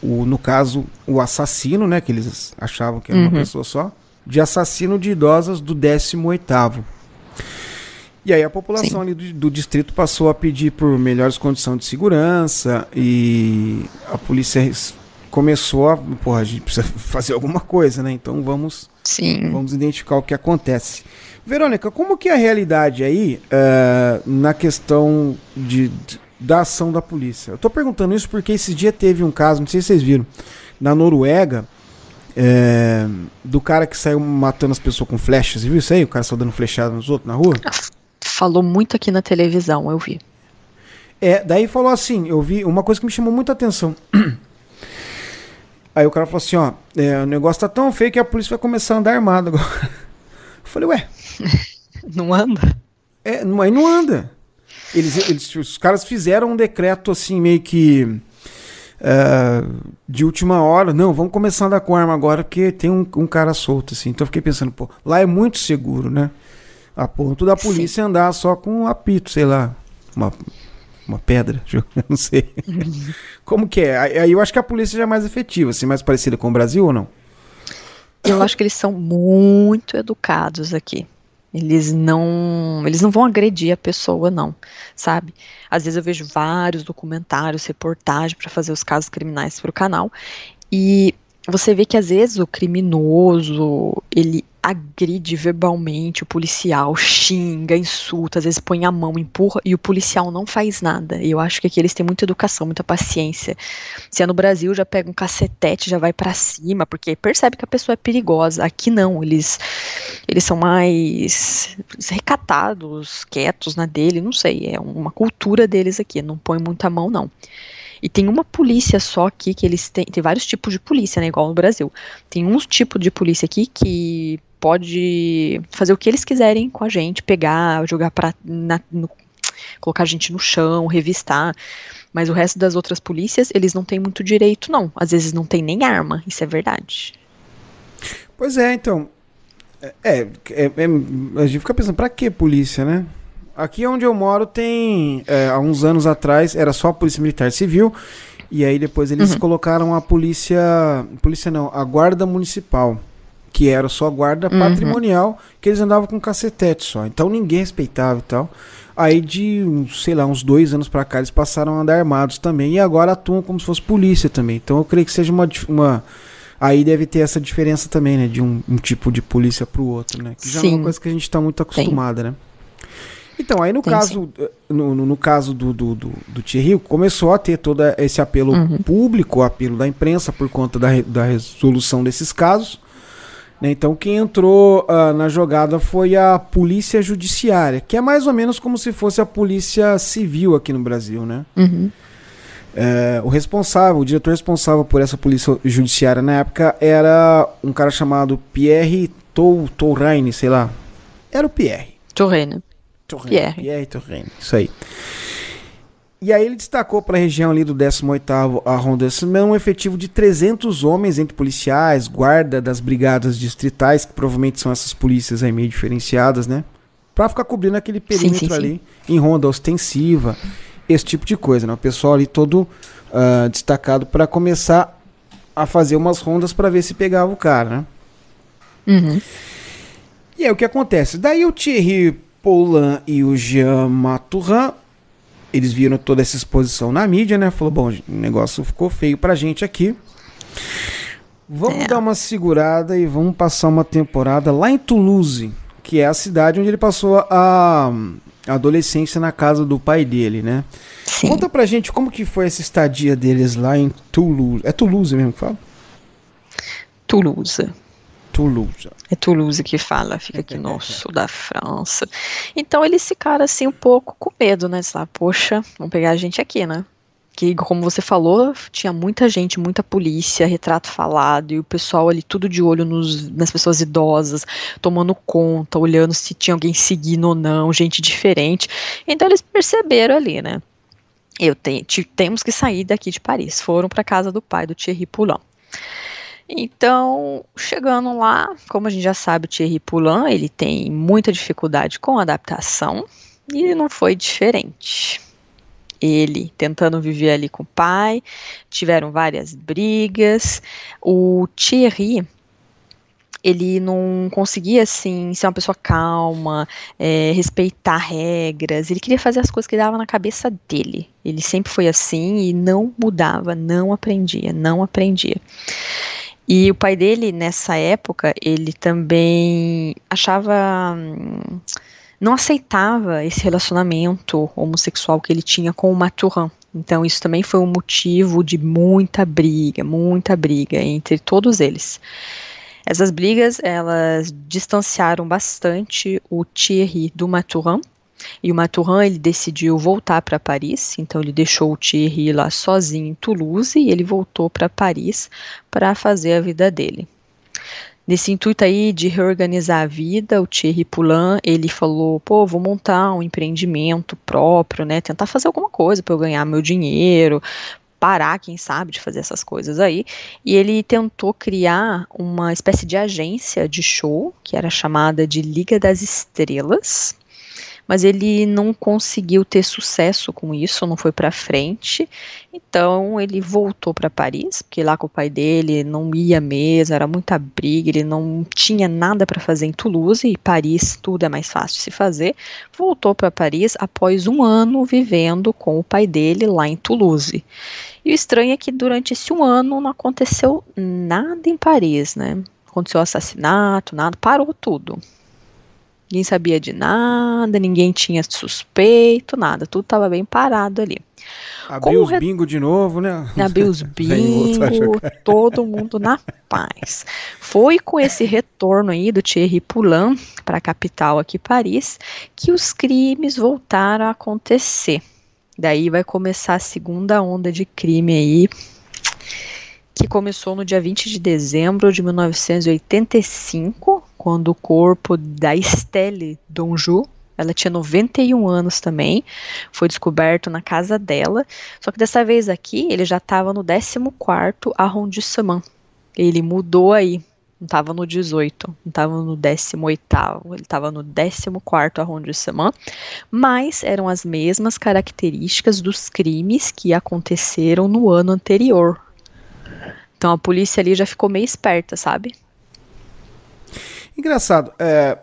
o- no caso, o assassino, né, que eles achavam que era uma Uhum. pessoa só, de assassino de idosas do 18º. E aí a população Sim. ali do, do distrito passou a pedir por melhores condições de segurança e a polícia começou a, porra, a gente precisa fazer alguma coisa, né? Então vamos Sim. Vamos identificar o que acontece. Verônica, como que é a realidade aí eh, na questão de, de- da ação da polícia? Eu tô perguntando isso porque esses dias teve um caso, não sei se vocês viram, na Noruega, eh, do cara que saiu matando as pessoas com flechas. Você viu isso aí? O cara só dando flechada nos outros na rua? Falou muito aqui na televisão, eu vi. É, daí falou assim, eu vi uma coisa que me chamou muita atenção. Aí o cara falou assim, ó, é, o negócio tá tão feio que a polícia vai começar a andar armado agora. Eu falei, ué, Não anda? É, mas não anda. Eles, eles- os caras fizeram um decreto assim, meio que. é, de última hora. Não, vamos começar a andar com arma agora, porque tem um, um cara solto, assim. Então eu fiquei pensando, pô, lá é muito seguro, né? A ponto da polícia andar só com um apito, sei lá. Uma, uma pedra, eu não sei. Como que é? Aí aí eu acho que a polícia já é mais efetiva, assim, mais parecida com o Brasil ou não? Eu acho que eles são muito educados aqui. Eles não, eles não vão agredir a pessoa, não, sabe? Às vezes eu vejo vários documentários, reportagens para fazer os casos criminais para o canal e você vê que às vezes o criminoso ele agride verbalmente o policial, xinga, insulta, às vezes põe a mão, empurra e o policial não faz nada. E eu acho que aqui eles têm muita educação, muita paciência. Se é no Brasil, já pega um cacetete, já vai pra cima, porque percebe que a pessoa é perigosa. Aqui não, eles eles são mais recatados, quietos na dele, não sei, é uma cultura deles aqui, não põe muita mão não. E tem uma polícia só aqui que eles têm, tem vários tipos de polícia, né, igual no Brasil. Tem um tipo de polícia aqui que pode fazer o que eles quiserem com a gente, pegar, jogar para colocar a gente no chão, revistar. Mas o resto das outras polícias, eles não têm muito direito, não. Às vezes não tem nem arma, isso é verdade. Pois é, então. É, é, é- a gente fica pensando, pra que polícia, né? Aqui onde eu moro tem. é, há uns anos atrás era só a Polícia Militar Civil. E aí depois eles Uhum. colocaram a polícia. Polícia não, a guarda municipal. Que era só guarda Uhum. patrimonial, que eles andavam com cacetete só. Então ninguém respeitava e tal. Aí de, sei lá, uns dois anos pra cá, eles passaram a andar armados também. E agora atuam como se fosse polícia também. Então eu creio que seja uma. uma aí deve ter essa diferença também, né? De um, um tipo de polícia pro outro, né? Que já não é Sim. uma coisa que a gente tá muito acostumada, né? Então, aí no caso, no, no, no, caso do, do, do, do Thierry, começou a ter todo esse apelo uhum. público, o apelo da imprensa por conta da, da resolução desses casos. Né? Então, quem entrou uh, na jogada foi a Polícia Judiciária, que é mais ou menos como se fosse a Polícia Civil aqui no Brasil, né? Uhum. É, o responsável, o diretor responsável por essa polícia judiciária na época era um cara chamado Pierre Touraine, sei lá. Era o Pierre. Touraine. Touraine. Pierre. Pierre Touraine, isso aí. E aí ele destacou para a região ali do 18º arrondissement um efetivo de 300 homens entre policiais, guarda das brigadas distritais, que provavelmente são essas polícias aí meio diferenciadas, né? Para ficar cobrindo aquele perímetro sim, sim, ali sim. em ronda ostensiva, esse tipo de coisa, né? O pessoal ali todo uh, destacado para começar a fazer umas rondas para ver se pegava o cara, né? Uhum. E aí o que acontece? Daí o Thierry Paulin e o Jean Maturin eles viram toda essa exposição na mídia, né? Falou, bom, o negócio ficou feio pra gente aqui. Vamos é. dar uma segurada e vamos passar uma temporada lá em Toulouse, que é a cidade onde ele passou a, adolescência na casa do pai dele, né? Sim. Conta pra gente como que foi essa estadia deles lá em Toulouse. É Toulouse mesmo que fala? Toulouse. Toulouse. É Toulouse que fala, fica aqui no sul da França. Então eles ficaram assim um pouco com medo, né? Lá, poxa, vão pegar a gente aqui, né? Que, como você falou, tinha muita gente, muita polícia, retrato falado, e o pessoal ali tudo de olho nos, nas pessoas idosas, tomando conta, olhando se tinha alguém seguindo ou não, gente diferente. Então eles perceberam ali, né? Eu tenho, temos que sair daqui de Paris. Foram para casa do pai do Thierry Poulain. Então, chegando lá, como a gente já sabe, o Thierry Poulain, ele tem muita dificuldade com adaptação e não foi diferente. Ele tentando viver ali com o pai, tiveram várias brigas. O Thierry, ele não conseguia assim ser uma pessoa calma, é, respeitar regras. Ele queria fazer as coisas que dava na cabeça dele. Ele sempre foi assim e não mudava, não aprendia, não aprendia. E o pai dele, nessa época, ele também achava. não aceitava esse relacionamento homossexual que ele tinha com o Maturin. Então, isso também foi um motivo de muita briga, muita briga entre todos eles. Essas brigas, elas distanciaram bastante o Thierry do Maturin, e o Maturin ele decidiu voltar para Paris, então ele deixou o Thierry lá sozinho em Toulouse e ele voltou para Paris para fazer a vida dele. Nesse intuito aí de reorganizar a vida, o Thierry Poulain, ele falou, pô, vou montar um empreendimento próprio, né, tentar fazer alguma coisa para eu ganhar meu dinheiro, parar, quem sabe, de fazer essas coisas aí. E ele tentou criar uma espécie de agência de show, que era chamada de Liga das Estrelas, mas ele não conseguiu ter sucesso com isso, não foi para frente. Então ele voltou para Paris, porque lá com o pai dele não ia mesmo, era muita briga, ele não tinha nada para fazer em Toulouse e Paris tudo é mais fácil de se fazer. Voltou para Paris após um ano vivendo com o pai dele lá em Toulouse. E o estranho é que durante esse um ano não aconteceu nada em Paris, né? Aconteceu assassinato, nada, parou tudo. Ninguém sabia de nada, ninguém tinha suspeito, nada. Tudo estava bem parado ali. Abriu os re... bingo de novo, né? Abriu os bingo, todo mundo na paz. Foi com esse retorno aí do Thierry Poulain para a capital aqui, Paris, que os crimes voltaram a acontecer. Daí vai começar a segunda onda de crime aí que começou no dia 20 de dezembro de 1985, quando o corpo da Estelle Donjou, ela tinha 91 anos também, foi descoberto na casa dela, só que dessa vez aqui ele já estava no 14º arrondissement, ele mudou aí, não estava no 18, não estava no 18, ele estava no 14 arrondissement, mas eram as mesmas características dos crimes que aconteceram no ano anterior, então a polícia ali já ficou meio esperta, sabe? Engraçado, é,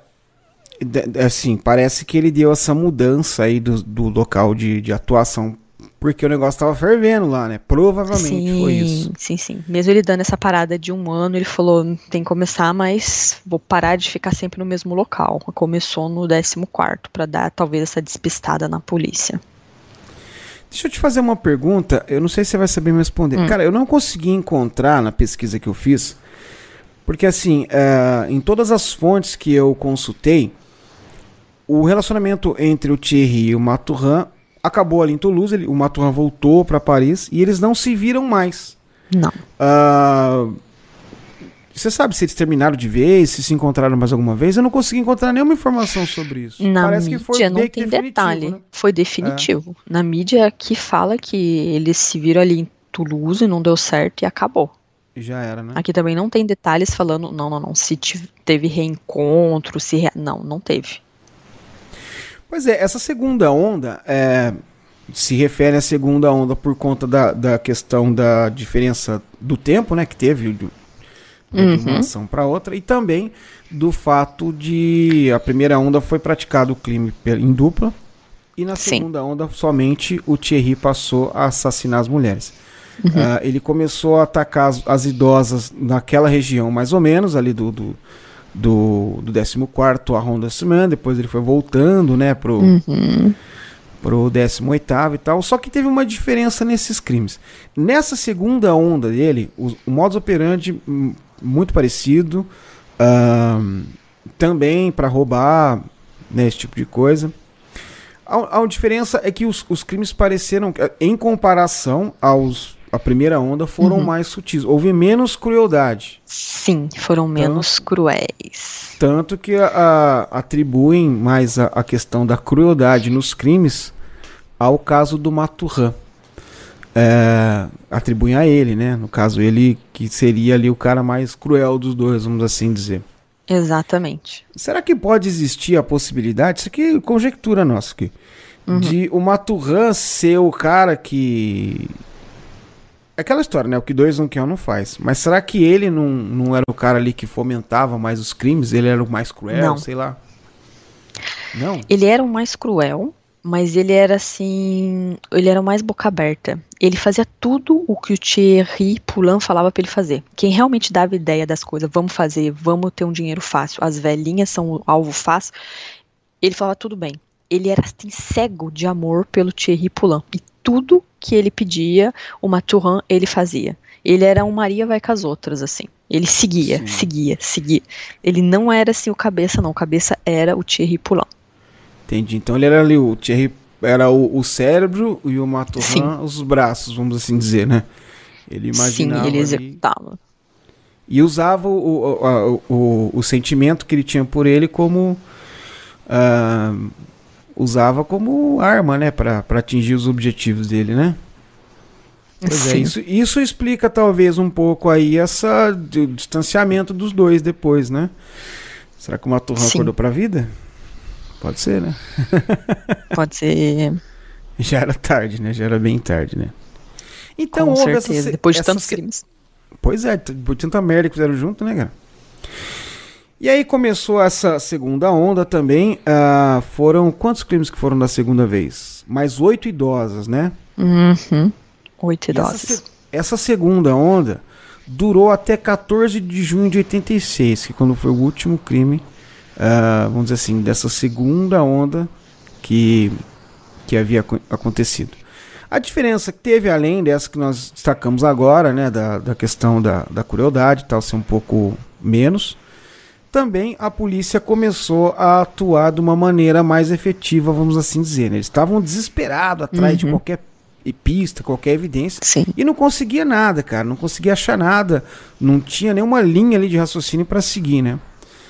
assim, parece que ele deu essa mudança aí do, do local de, de atuação Porque o negócio tava fervendo lá, né? Provavelmente sim, foi isso. Sim, sim. Mesmo ele dando essa parada de um ano, ele falou: tem que começar, mas vou parar de ficar sempre no mesmo local. Começou no 14 para dar talvez essa despistada na polícia. Deixa eu te fazer uma pergunta, eu não sei se você vai saber me responder. Hum. Cara, eu não consegui encontrar na pesquisa que eu fiz, porque assim, uh, em todas as fontes que eu consultei, o relacionamento entre o Thierry e o Maturin acabou ali em Toulouse, ele, o Maturin voltou para Paris e eles não se viram mais. Não. Uh, você sabe se eles terminaram de vez, se se encontraram mais alguma vez? Eu não consegui encontrar nenhuma informação sobre isso. Na Parece mídia que foi não tem detalhe. Né? Foi definitivo. É. Na mídia que fala que eles se viram ali em Toulouse, e não deu certo e acabou. Já era, né? Aqui também não tem detalhes falando, não, não, não, se teve reencontro, se. Re... Não, não teve. Pois é, essa segunda onda é, se refere à segunda onda por conta da, da questão da diferença do tempo, né, que teve uhum. de uma ação para outra, e também do fato de a primeira onda foi praticado o crime em dupla, e na Sim. segunda onda somente o Thierry passou a assassinar as mulheres. Uhum. Uh, ele começou a atacar as, as, idosas naquela região, mais ou menos, ali do, do, do, do 14 arrondissement, depois ele foi voltando, né, pro, uhum. pro 18 e tal, só que teve uma diferença nesses crimes. Nessa segunda onda dele, o, o modus operandi hum, muito parecido. também para roubar, né, esse tipo de coisa. A, a diferença é que os, os, crimes pareceram, em comparação aos a primeira onda, foram uhum. mais sutis. Houve menos crueldade. Sim, foram menos tanto, cruéis. Tanto que a, a, atribuem mais a, a questão da crueldade nos crimes ao caso do Maturhan é, atribuem a ele, né? No caso, ele que seria ali o cara mais cruel dos dois, vamos assim dizer. Exatamente. Será que pode existir a possibilidade, isso aqui é conjectura nossa aqui, uhum. de o Maturhan ser o cara que... Aquela história, né? O que dois não quer, um não faz. Mas será que ele não, não era o cara ali que fomentava mais os crimes? Ele era o mais cruel, não. sei lá? Não? Ele era o mais cruel, mas ele era assim, ele era mais boca aberta. Ele fazia tudo o que o Thierry Poulain falava para ele fazer. Quem realmente dava ideia das coisas, vamos fazer, vamos ter um dinheiro fácil, as velhinhas são o alvo fácil, ele falava tudo bem. Ele era assim, cego de amor pelo Thierry Poulain. E tudo que ele pedia, o Maturin, ele fazia. Ele era um Maria vai com as outras, assim. Ele seguia, Sim. seguia, seguia. Ele não era assim o cabeça, não. O cabeça era o Thierry Poulain. Entendi. Então ele era ali, o Thierry era o, o cérebro e o Maturin os braços, vamos assim dizer, né? Ele imaginava. Sim, ele executava. Ali, e usava o, o, o, o, sentimento que ele tinha por ele como. Uh, usava como arma, né? para atingir os objetivos dele, né? Pois é, isso, isso explica talvez um pouco aí essa o distanciamento dos dois depois, né? Será que o Maturran acordou pra vida? Pode ser, né? Pode ser. Já era tarde, né? Já era bem tarde, né? Então, Com certeza, essa, depois de essa, tantos crimes. Pois é, depois de tanta merda que fizeram junto, né, cara? E aí começou essa segunda onda também. Uh, foram quantos crimes que foram da segunda vez? Mais oito idosas, né? Uhum. Oito idosas. Essa, essa, segunda onda durou até 14 de junho de 86, que quando foi o último crime uh, vamos dizer assim, dessa segunda onda que, que havia acontecido. A diferença que teve, além dessa que nós destacamos agora, né, da, da questão da, da crueldade, tal, ser um pouco menos, também a polícia começou a atuar de uma maneira mais efetiva, vamos assim dizer. Né? Eles estavam desesperados atrás uhum. de qualquer pista, qualquer evidência, Sim. e não conseguia nada, cara, não conseguia achar nada, não tinha nenhuma linha ali de raciocínio para seguir, né?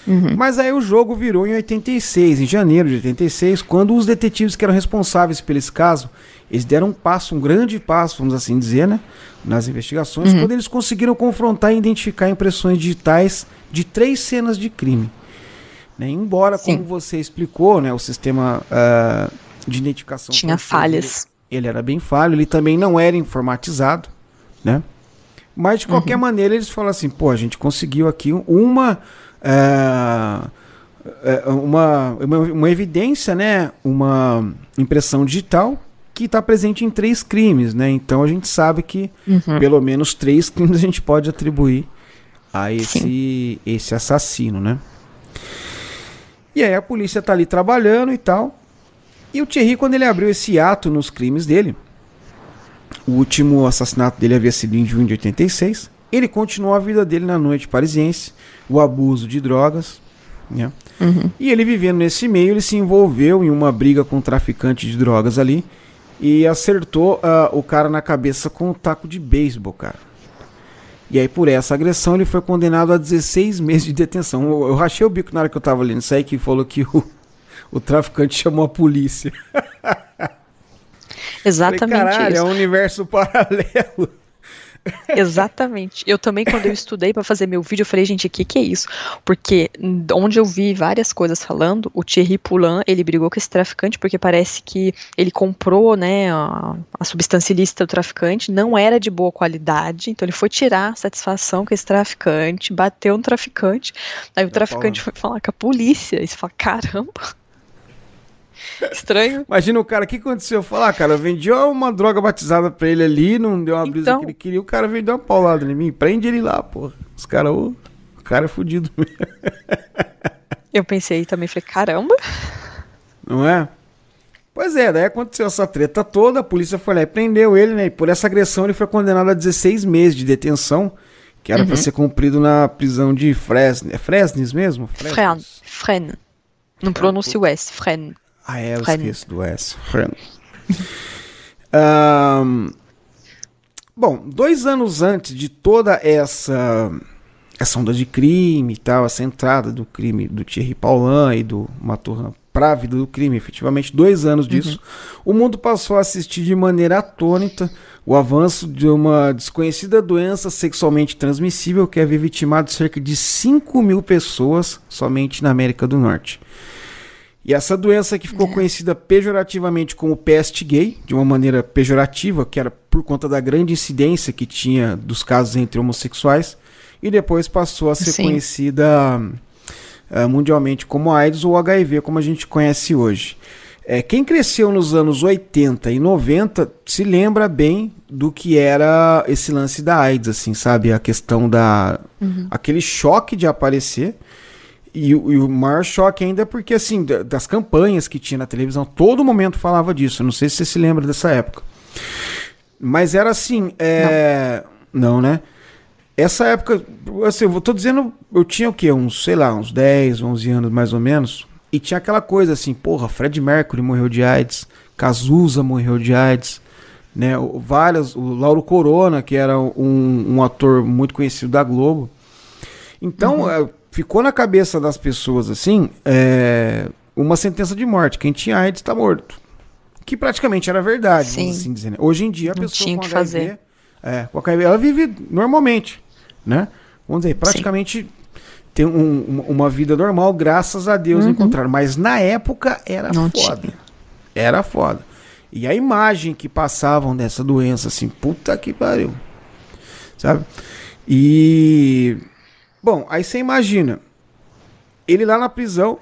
Uhum. Mas aí o jogo virou em 86, em janeiro de 86, quando os detetives que eram responsáveis por esse caso, eles deram um passo, um grande passo, vamos assim dizer, né, nas investigações, uhum. quando eles conseguiram confrontar e identificar impressões digitais de três cenas de crime. Né? Embora, Sim. como você explicou, né, o sistema uh, de identificação tinha falhas. Ele, ele, era bem falho, ele também não era informatizado, né? Mas de qualquer uhum. maneira eles falaram assim, pô, a gente conseguiu aqui uma é, é, uma, uma, uma, evidência, né? uma impressão digital que está presente em três crimes, né? Então a gente sabe que Uhum. pelo menos três crimes a gente pode atribuir a esse, esse assassino, né? E aí a polícia tá ali trabalhando e tal. E o Thierry, quando ele abriu esse ato nos crimes dele, o último assassinato dele havia sido em junho de 86. Ele continuou a vida dele na noite parisiense, o abuso de drogas, né? Uhum. E ele vivendo nesse meio, ele se envolveu em uma briga com um traficante de drogas ali e acertou ah, o cara na cabeça com um taco de beisebol, cara. E aí, por essa agressão, ele foi condenado a 16 meses de detenção. Eu, eu rachei o bico na hora que eu tava lendo isso aí, que falou que o, o traficante chamou a polícia. Exatamente Falei, Caralho, isso. é um universo paralelo. Exatamente. Eu também, quando eu estudei pra fazer meu vídeo, eu falei, gente, o que, que é isso? Porque onde eu vi várias coisas falando, o Thierry Poulain, ele brigou com esse traficante porque parece que ele comprou, né, a, a substância ilícita do traficante, não era de boa qualidade, então ele foi tirar satisfação com esse traficante, bateu no traficante, aí o Tá traficante foi falar com a polícia, e você fala, caramba, estranho. Imagina o cara, o que aconteceu? Falar, ah, cara, eu vendi uma droga batizada pra ele ali, não deu uma brisa Então. que ele queria, o cara veio dar uma paulada em mim. Prende ele lá, porra. Os caras, o cara é fudido mesmo, Eu pensei também, falei, caramba, não é? Pois é, daí aconteceu essa treta toda, a polícia foi lá e prendeu ele, né? E por essa agressão ele foi condenado a 16 meses de detenção, que era pra ser cumprido na prisão de Fresnes. É Fresnes mesmo? Fren, Fresnes. Fren. Não pronuncia o S, Fren. Ah, é, eu esqueço do S. Ahn, bom, dois anos antes de toda essa essa onda de crime e tal, essa entrada do crime do Thierry Paulin e do Maturhan para a vida do crime, efetivamente, dois anos disso, o mundo passou a assistir de maneira atônita o avanço de uma desconhecida doença sexualmente transmissível que havia vitimado cerca de 5 mil pessoas somente na América do Norte. E essa doença que ficou conhecida pejorativamente como peste gay, de uma maneira pejorativa, que era por conta da grande incidência que tinha dos casos entre homossexuais, e depois passou a ser Sim. conhecida ah, mundialmente como AIDS ou HIV, como a gente conhece hoje. É, quem cresceu nos anos 80 e 90 se lembra bem do que era esse lance da AIDS, assim, sabe? A questão da. aquele choque de aparecer. E, o- e o maior choque ainda é porque, assim, da- das campanhas que tinha na televisão, todo momento falava disso. Não sei se você se lembra dessa época. Mas era assim, é... Não, né? Essa época, assim, eu tô dizendo, eu tinha o quê? Uns, sei lá, uns 10, 11 anos mais ou menos. E tinha aquela coisa assim, porra, Fred Mercury morreu de AIDS, Cazuza morreu de AIDS, né? O, várias, o Lauro Corona, que era um, um ator muito conhecido da Globo. Então, é, ficou na cabeça das pessoas, assim, é, uma sentença de morte. Quem tinha AIDS tá morto. Que praticamente era verdade, Sim. vamos assim dizer. né? Hoje em dia, a Não pessoa tinha com que HIV, fazer. é, com HIV, ela vive normalmente, né? Vamos dizer, praticamente tem um- uma- uma vida normal, graças a Deus Uhum. encontraram. Mas na época era Não foda. tinha. Era foda. E a imagem que passavam dessa doença, assim, puta que pariu. Sabe? E. Bom, aí você imagina. Ele lá na prisão,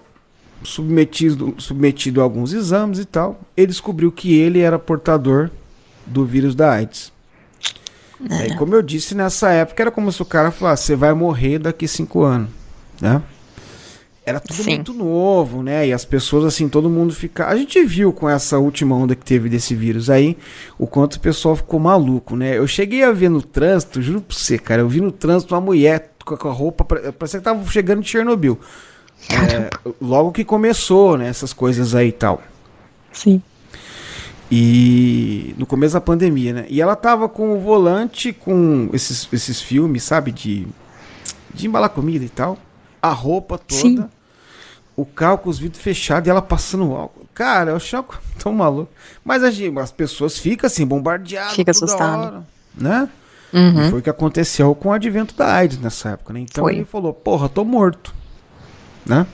submetido, submetido a alguns exames e tal, ele descobriu que ele era portador do vírus da AIDS. Aí, como eu disse, nessa época era como se o cara falasse: você vai morrer daqui cinco anos. Né? Era tudo Sim. muito novo, né? E as pessoas, assim, todo mundo fica. A gente viu com essa última onda que teve desse vírus aí, o quanto o pessoal ficou maluco, né? Eu cheguei a ver no trânsito, juro pra você, cara, eu vi no trânsito uma mulher com a roupa, pare- parecia que tava chegando de Chernobyl. É, logo que começou, né? Essas coisas aí e tal. Sim. E no começo da pandemia, né? E ela tava com o volante com esses, esses filmes, sabe? De, de embalar comida e tal. A roupa toda. Sim. O carro com os vidros fechados e ela passando álcool. Cara, eu achei tão maluco. Mas a gente- as pessoas ficam assim, bombardeadas. Fica assustado. hora, né? E Uhum. foi o que aconteceu com o advento da AIDS nessa época, né? Então Foi. ele falou, porra, tô morto. Né?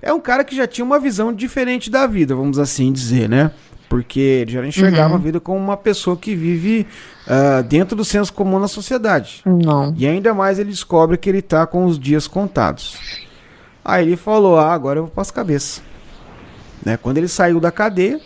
É um cara que já tinha uma visão diferente da vida, vamos assim dizer, né? Porque ele já enxergava Uhum. a vida como uma pessoa que vive ah, dentro do senso comum na sociedade. Não. E ainda mais ele descobre que ele tá com os dias contados. Aí ele falou: Ah, agora eu vou para as cabeças. Né? Quando ele saiu da cadeia,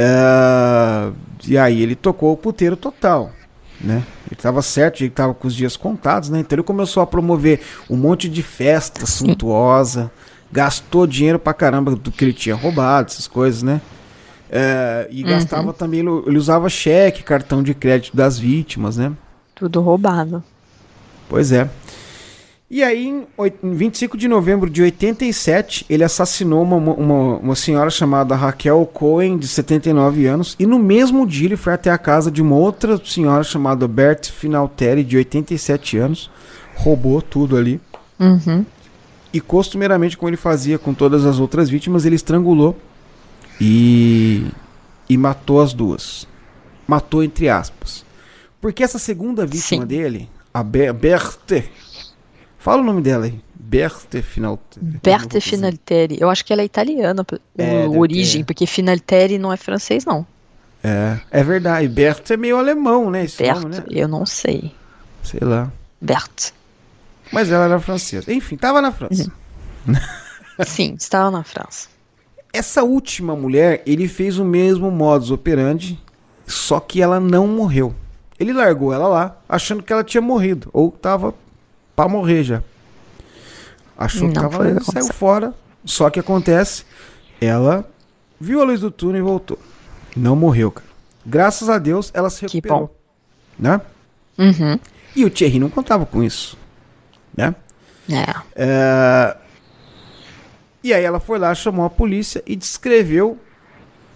Uh, e aí ele tocou o puteiro total, né? Ele estava certo, ele estava com os dias contados, né? Então ele começou a promover um monte de festa suntuosa, gastou dinheiro pra caramba do que ele tinha roubado, essas coisas, né? Uh, e uhum. gastava também, ele usava cheque, cartão de crédito das vítimas, né? Tudo roubado. Pois é. E aí, em 25 de novembro de 87, ele assassinou uma, uma, uma, senhora chamada Raquel Cohen, de 79 anos, e no mesmo dia ele foi até a casa de uma outra senhora chamada Bert Finalteri, de 87 anos, roubou tudo ali. Uhum. E costumeiramente, como ele fazia com todas as outras vítimas, ele estrangulou e, e matou as duas. Matou entre aspas. Porque essa segunda vítima Sim. dele, a Berthe Fala o nome dela aí. Berthe Finalteri. Berthe Finalteri. Eu acho que ela é italiana, é, origem, porque Finalteri não é francês, não. É, é verdade. Berthe é meio alemão, né? Esse Berthe, nome, né? eu não sei. Sei lá. Berthe. Mas ela era francesa. Enfim, estava na França. Uhum. Sim, estava na França. Essa última mulher, ele fez o mesmo modus operandi, só que ela não morreu. Ele largou ela lá, achando que ela tinha morrido, ou estava para morrer já. Achou que tava saiu fora. Só que acontece, ela viu a luz do túnel e voltou. Não morreu, cara. Graças a Deus, ela se recuperou. Né? Uhum. E o Thierry não contava com isso. Né? É. é. E aí ela foi lá, chamou a polícia e descreveu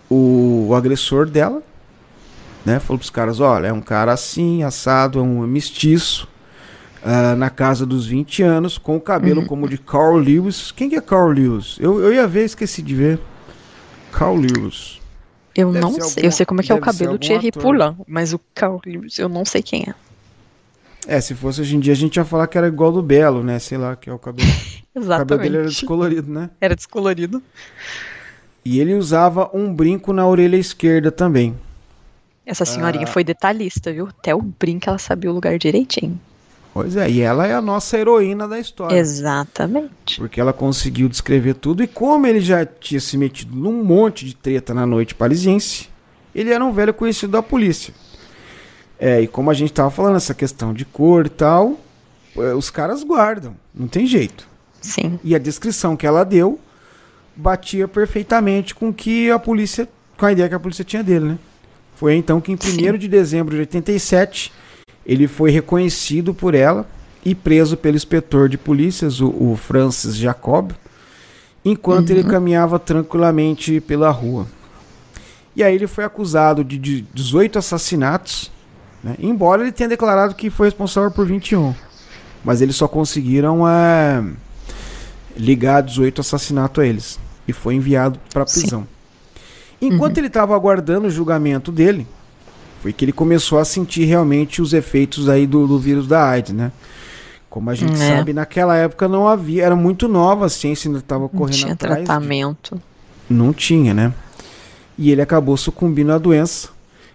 o, o agressor dela. Né? Falou pros caras, olha, é um cara assim, assado, é um mestiço uh, na casa dos 20 anos, com o cabelo uhum. como de Carl Lewis. Quem que é Carl Lewis? Eu, eu ia ver, esqueci de ver. Carl Lewis. Eu deve não sei, algum, eu sei como é que é o cabelo do Thierry Poulain, mas o Carl Lewis eu não sei quem é. É, se fosse hoje em dia a gente ia falar que era igual do Belo, né? Sei lá, que é o cabelo. Exatamente. O cabelo dele era descolorido, né? Era descolorido. E ele usava um brinco na orelha esquerda também. Essa senhorinha ah. foi detalhista, viu? Até o brinco ela sabia o lugar direitinho. Pois é, e ela é a nossa heroína da história. Exatamente. Porque ela conseguiu descrever tudo e como ele já tinha se metido num monte de treta na noite parisiense, ele era um velho conhecido da polícia. É, e como a gente estava falando, essa questão de cor e tal, é, os caras guardam, não tem jeito. Sim. E a descrição que ela deu batia perfeitamente com que a polícia, com a ideia que a polícia tinha dele, né? Foi então que em 1 de dezembro de 87 ele foi reconhecido por ela e preso pelo inspetor de polícias, o, o Francis Jacob, enquanto uhum. ele caminhava tranquilamente pela rua. E aí ele foi acusado de 18 assassinatos, né? embora ele tenha declarado que foi responsável por 21. Mas eles só conseguiram é, ligar 18 assassinatos a eles. E foi enviado para prisão. Sim. Enquanto uhum. ele estava aguardando o julgamento dele, foi que ele começou a sentir realmente os efeitos aí do, do vírus da AIDS, né? Como a gente é. sabe, naquela época não havia, era muito nova, a ciência ainda estava correndo não tinha atrás. tratamento. Não tinha, né? E ele acabou sucumbindo à doença.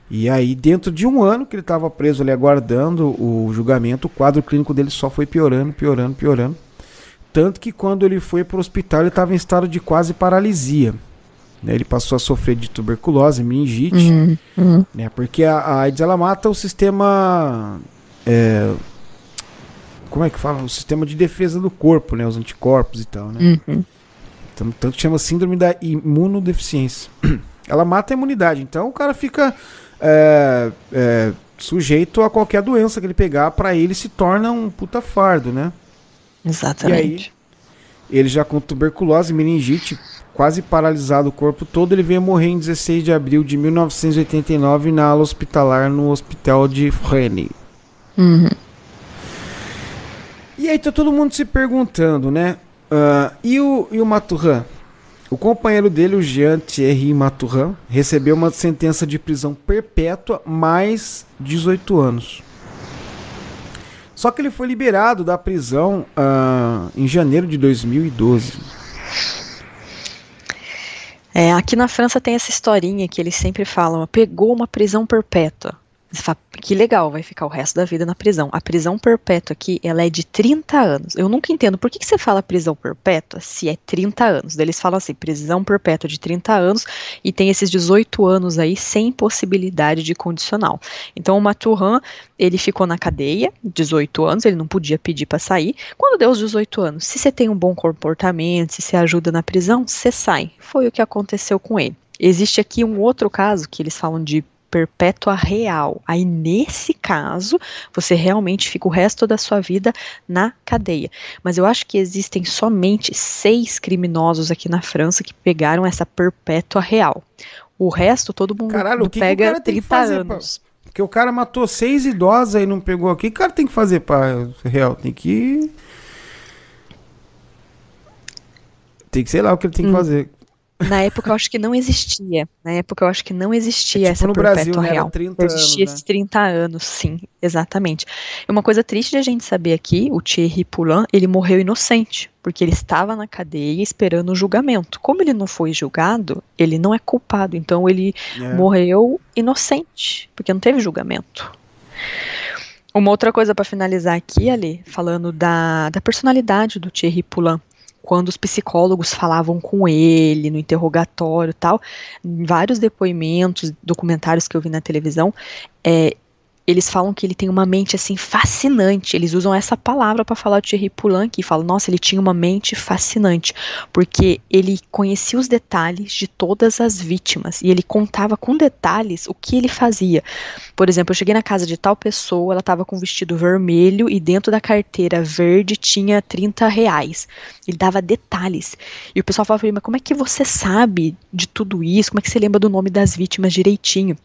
E aí, dentro de um ano que ele estava preso ali aguardando o julgamento, o quadro clínico dele só foi piorando, piorando, piorando. Tanto que quando ele foi para o hospital, ele estava em estado de quase paralisia. Né? Ele passou a sofrer de tuberculose, meningite, uhum, uhum. Né? porque a, a, AIDS ela mata o sistema. É, como é que fala? O sistema de defesa do corpo, né? Os anticorpos e tal, né? Uhum. Então, tanto chama síndrome da imunodeficiência. Ela mata a imunidade. Então o cara fica é, é, sujeito a qualquer doença que ele pegar, para ele se torna um puta fardo, né? Exatamente. Ele já com tuberculose, meningite, quase paralisado o corpo todo, ele veio morrer em 16 de abril de 1989 na ala hospitalar no hospital de Rennes. Uhum. E aí tá todo mundo se perguntando, né? Uh, e o, e o Maturin? O companheiro dele, o Jean Thierry Maturin, recebeu uma sentença de prisão perpétua mais 18 anos. Só que ele foi liberado da prisão uh, em janeiro de 2012. É, aqui na França tem essa historinha que eles sempre falam, pegou uma prisão perpétua. Você fala, que legal, vai ficar o resto da vida na prisão. A prisão perpétua aqui, ela é de 30 anos. Eu nunca entendo por que, que você fala prisão perpétua se é 30 anos. Eles falam assim, prisão perpétua de 30 anos e tem esses 18 anos aí sem possibilidade de condicional. Então o Maturhan, ele ficou na cadeia, 18 anos, ele não podia pedir para sair. Quando deu os 18 anos, se você tem um bom comportamento, se você ajuda na prisão, você sai. Foi o que aconteceu com ele. Existe aqui um outro caso que eles falam de perpétua real. Aí, nesse caso, você realmente fica o resto da sua vida na cadeia. Mas eu acho que existem somente seis criminosos aqui na França que pegaram essa perpétua real. O resto, todo mundo Caralho, que pega que 30 anos. Pra... Porque o cara matou seis idosas e não pegou aqui. O que o cara tem que fazer para real? Tem que. Tem que, sei lá o que ele tem que hum. fazer. Na época eu acho que não existia. Na época eu acho que não existia é tipo essa no Brasil, né? real. 30 existia anos, esses né? 30 anos, sim, exatamente. E uma coisa triste de a gente saber aqui, o Thierry Poulain, ele morreu inocente, porque ele estava na cadeia esperando o julgamento. Como ele não foi julgado, ele não é culpado, então ele é. morreu inocente, porque não teve julgamento. Uma outra coisa para finalizar aqui, Ali, falando da, da personalidade do Thierry Poulain quando os psicólogos falavam com ele no interrogatório tal, em vários depoimentos, documentários que eu vi na televisão, é, eles falam que ele tem uma mente assim fascinante. Eles usam essa palavra para falar de Thierry Poulan, que fala, nossa, ele tinha uma mente fascinante, porque ele conhecia os detalhes de todas as vítimas e ele contava com detalhes o que ele fazia. Por exemplo, eu cheguei na casa de tal pessoa, ela estava com um vestido vermelho e dentro da carteira verde tinha 30 reais. Ele dava detalhes. E o pessoal falava, mas como é que você sabe de tudo isso? Como é que você lembra do nome das vítimas direitinho?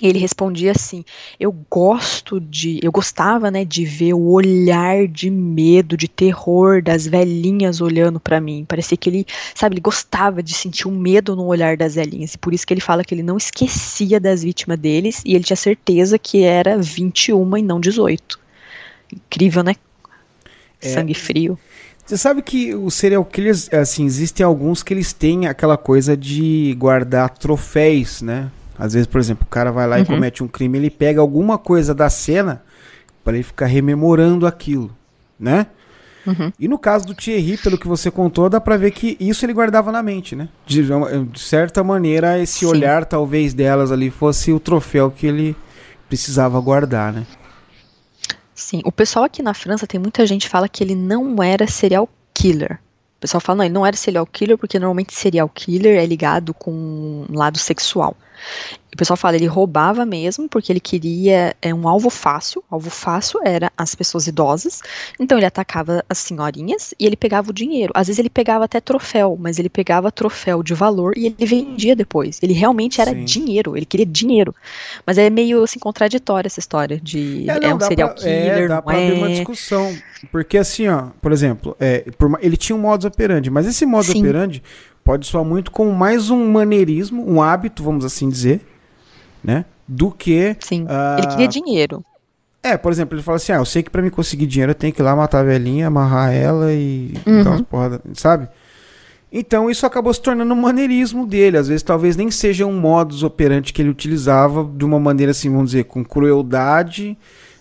E ele respondia assim: Eu gosto de. Eu gostava, né, de ver o olhar de medo, de terror das velhinhas olhando para mim. Parecia que ele, sabe, ele gostava de sentir um medo no olhar das velhinhas. E por isso que ele fala que ele não esquecia das vítimas deles e ele tinha certeza que era 21 e não 18. Incrível, né? É, Sangue frio. Você sabe que os serial killers, assim, existem alguns que eles têm aquela coisa de guardar troféus, né? Às vezes, por exemplo, o cara vai lá uhum. e comete um crime, ele pega alguma coisa da cena para ele ficar rememorando aquilo, né? Uhum. E no caso do Thierry, pelo que você contou, dá pra ver que isso ele guardava na mente, né? De, de certa maneira, esse Sim. olhar, talvez, delas ali fosse o troféu que ele precisava guardar, né? Sim, o pessoal aqui na França tem muita gente que fala que ele não era serial killer. O pessoal fala, não, ele não era serial killer porque normalmente serial killer é ligado com um lado sexual. O pessoal fala, ele roubava mesmo, porque ele queria é, um alvo fácil. O alvo fácil era as pessoas idosas. Então ele atacava as senhorinhas e ele pegava o dinheiro. Às vezes ele pegava até troféu, mas ele pegava troféu de valor e ele vendia depois. Ele realmente era Sim. dinheiro, ele queria dinheiro. Mas é meio assim contraditória essa história de é, não, é um serial pra, killer, é, dá pra é... uma discussão. Porque assim, ó, por exemplo, é, por, ele tinha um modus operandi, mas esse modus Sim. operandi pode soar muito como mais um maneirismo, um hábito, vamos assim dizer né? Do que. Sim. Uh... Ele queria dinheiro. É, por exemplo, ele fala assim: ah, eu sei que para me conseguir dinheiro eu tenho que ir lá matar a velhinha, amarrar ela e uhum. dar umas porradas, sabe? Então isso acabou se tornando um maneirismo dele. Às vezes talvez nem seja um modus operandi que ele utilizava de uma maneira assim, vamos dizer, com crueldade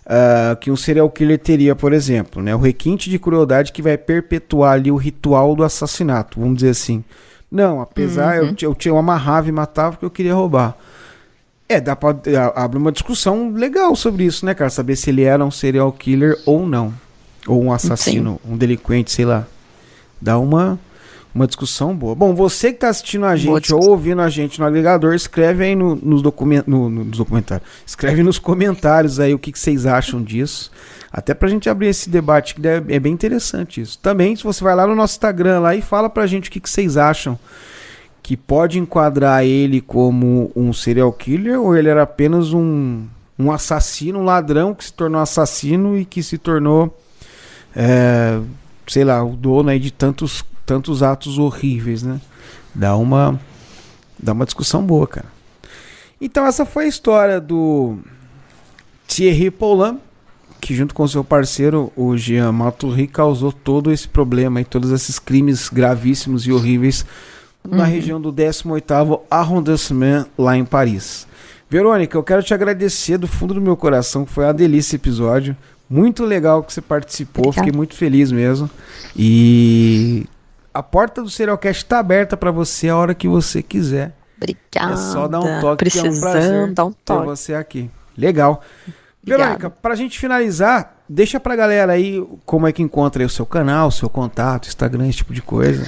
uh, que um serial killer teria, por exemplo. Né? O requinte de crueldade que vai perpetuar ali o ritual do assassinato, vamos dizer assim. Não, apesar uhum. eu, eu, eu amarrava e matava porque eu queria roubar. É, dá pra abrir uma discussão legal sobre isso, né, cara? Saber se ele era um serial killer ou não. Ou um assassino, Sim. um delinquente, sei lá. Dá uma, uma discussão boa. Bom, você que tá assistindo a gente ou ouvindo a gente no agregador, escreve aí no, nos, document, no, nos documentários. Escreve nos comentários aí o que, que vocês acham disso. Até pra gente abrir esse debate, que é bem interessante isso. Também, se você vai lá no nosso Instagram lá e fala pra gente o que, que vocês acham que pode enquadrar ele como um serial killer ou ele era apenas um, um assassino, um ladrão que se tornou assassino e que se tornou, é, sei lá, o dono aí de tantos, tantos atos horríveis, né? Dá uma, dá uma discussão boa, cara. Então essa foi a história do Thierry Paulin, que junto com seu parceiro, o Jean Maturri, causou todo esse problema e todos esses crimes gravíssimos e horríveis na uhum. região do 18º arrondissement lá em Paris. Verônica, eu quero te agradecer do fundo do meu coração, foi uma delícia esse episódio. Muito legal que você participou, Obrigada. fiquei muito feliz mesmo. E a porta do Serialcast está aberta para você a hora que você quiser. Obrigada. É só dar um toque, Precisando, é um prazer dar um toque. ter você aqui. Legal. Verônica, pra gente finalizar, deixa pra galera aí como é que encontra o seu canal, seu contato, Instagram, esse tipo de coisa.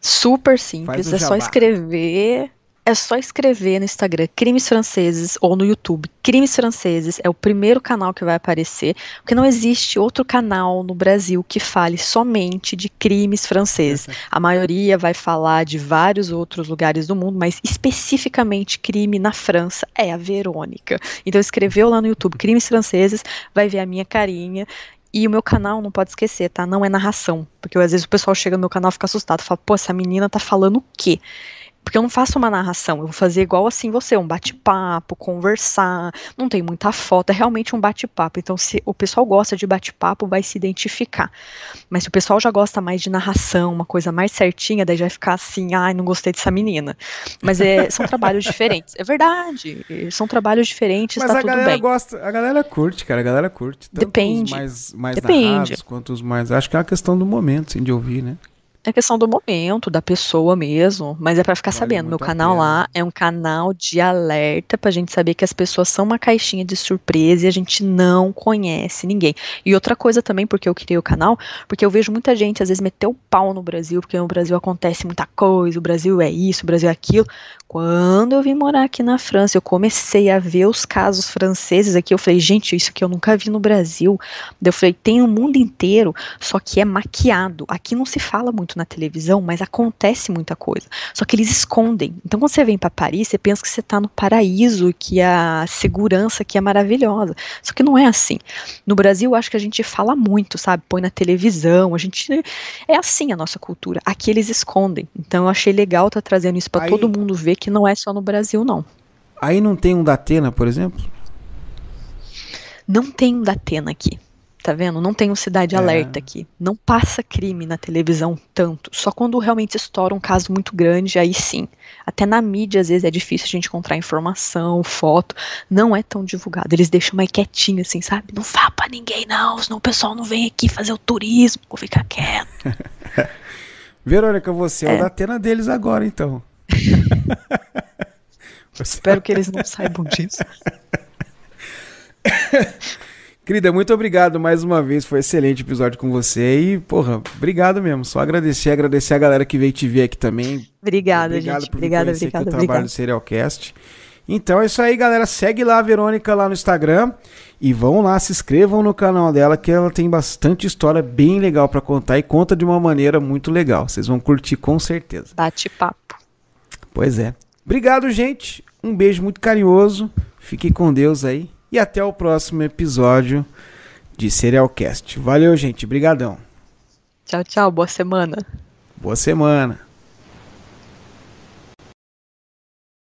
Super simples, é só escrever é só escrever no Instagram Crimes Franceses ou no YouTube Crimes Franceses, é o primeiro canal que vai aparecer, porque não existe outro canal no Brasil que fale somente de crimes franceses. A maioria vai falar de vários outros lugares do mundo, mas especificamente crime na França é a Verônica. Então escreveu lá no YouTube Crimes Franceses, vai ver a minha carinha e o meu canal, não pode esquecer, tá? Não é narração. Porque às vezes o pessoal chega no meu canal e fica assustado. Fala, pô, essa menina tá falando o quê? Porque eu não faço uma narração, eu vou fazer igual assim você, um bate-papo, conversar, não tem muita foto, é realmente um bate-papo. Então, se o pessoal gosta de bate-papo, vai se identificar. Mas se o pessoal já gosta mais de narração, uma coisa mais certinha, daí já vai ficar assim, ai, não gostei dessa menina. Mas é, são trabalhos diferentes. É verdade, são trabalhos diferentes, Mas tá a galera bem. gosta, a galera curte, cara, a galera curte. Tanto Depende. Os mais, mais Depende. narrados quanto os mais. Acho que é uma questão do momento, assim, de ouvir, né? É questão do momento, da pessoa mesmo, mas é para ficar vale sabendo. Meu canal pena. lá é um canal de alerta pra gente saber que as pessoas são uma caixinha de surpresa e a gente não conhece ninguém. E outra coisa também, porque eu criei o canal, porque eu vejo muita gente às vezes meter o pau no Brasil, porque no Brasil acontece muita coisa, o Brasil é isso, o Brasil é aquilo. Quando eu vim morar aqui na França, eu comecei a ver os casos franceses aqui, eu falei, gente, isso que eu nunca vi no Brasil. Daí eu falei, tem o mundo inteiro, só que é maquiado. Aqui não se fala muito na televisão, mas acontece muita coisa. Só que eles escondem. Então, quando você vem para Paris, você pensa que você está no paraíso, que a segurança aqui é maravilhosa. Só que não é assim. No Brasil, acho que a gente fala muito, sabe? Põe na televisão, a gente é assim a nossa cultura. Aqui eles escondem. Então, eu achei legal estar tá trazendo isso para todo mundo ver que não é só no Brasil, não. Aí não tem um da Atena, por exemplo? Não tem um da Atena aqui. Tá vendo? Não tem um Cidade é. Alerta aqui. Não passa crime na televisão tanto. Só quando realmente estoura um caso muito grande, aí sim. Até na mídia, às vezes, é difícil a gente encontrar informação, foto. Não é tão divulgado. Eles deixam mais quietinho, assim, sabe? Não fala pra ninguém, não. Senão o pessoal não vem aqui fazer o turismo. Vou ficar quieto. Verônica, você é, é o da Atena deles agora, então. Espero que eles não saibam disso. Querida, muito obrigado mais uma vez. Foi um excelente episódio com você. E, porra, obrigado mesmo. Só agradecer, agradecer a galera que veio te ver aqui também. Obrigada, obrigado gente. Por obrigada, obrigada. o trabalho do Serialcast. Então é isso aí, galera. Segue lá a Verônica lá no Instagram e vão lá, se inscrevam no canal dela que ela tem bastante história bem legal para contar e conta de uma maneira muito legal. Vocês vão curtir com certeza. Bate papo. Pois é. Obrigado, gente. Um beijo muito carinhoso. Fique com Deus aí e até o próximo episódio de Serialcast. Valeu, gente. Brigadão. Tchau, tchau. Boa semana. Boa semana.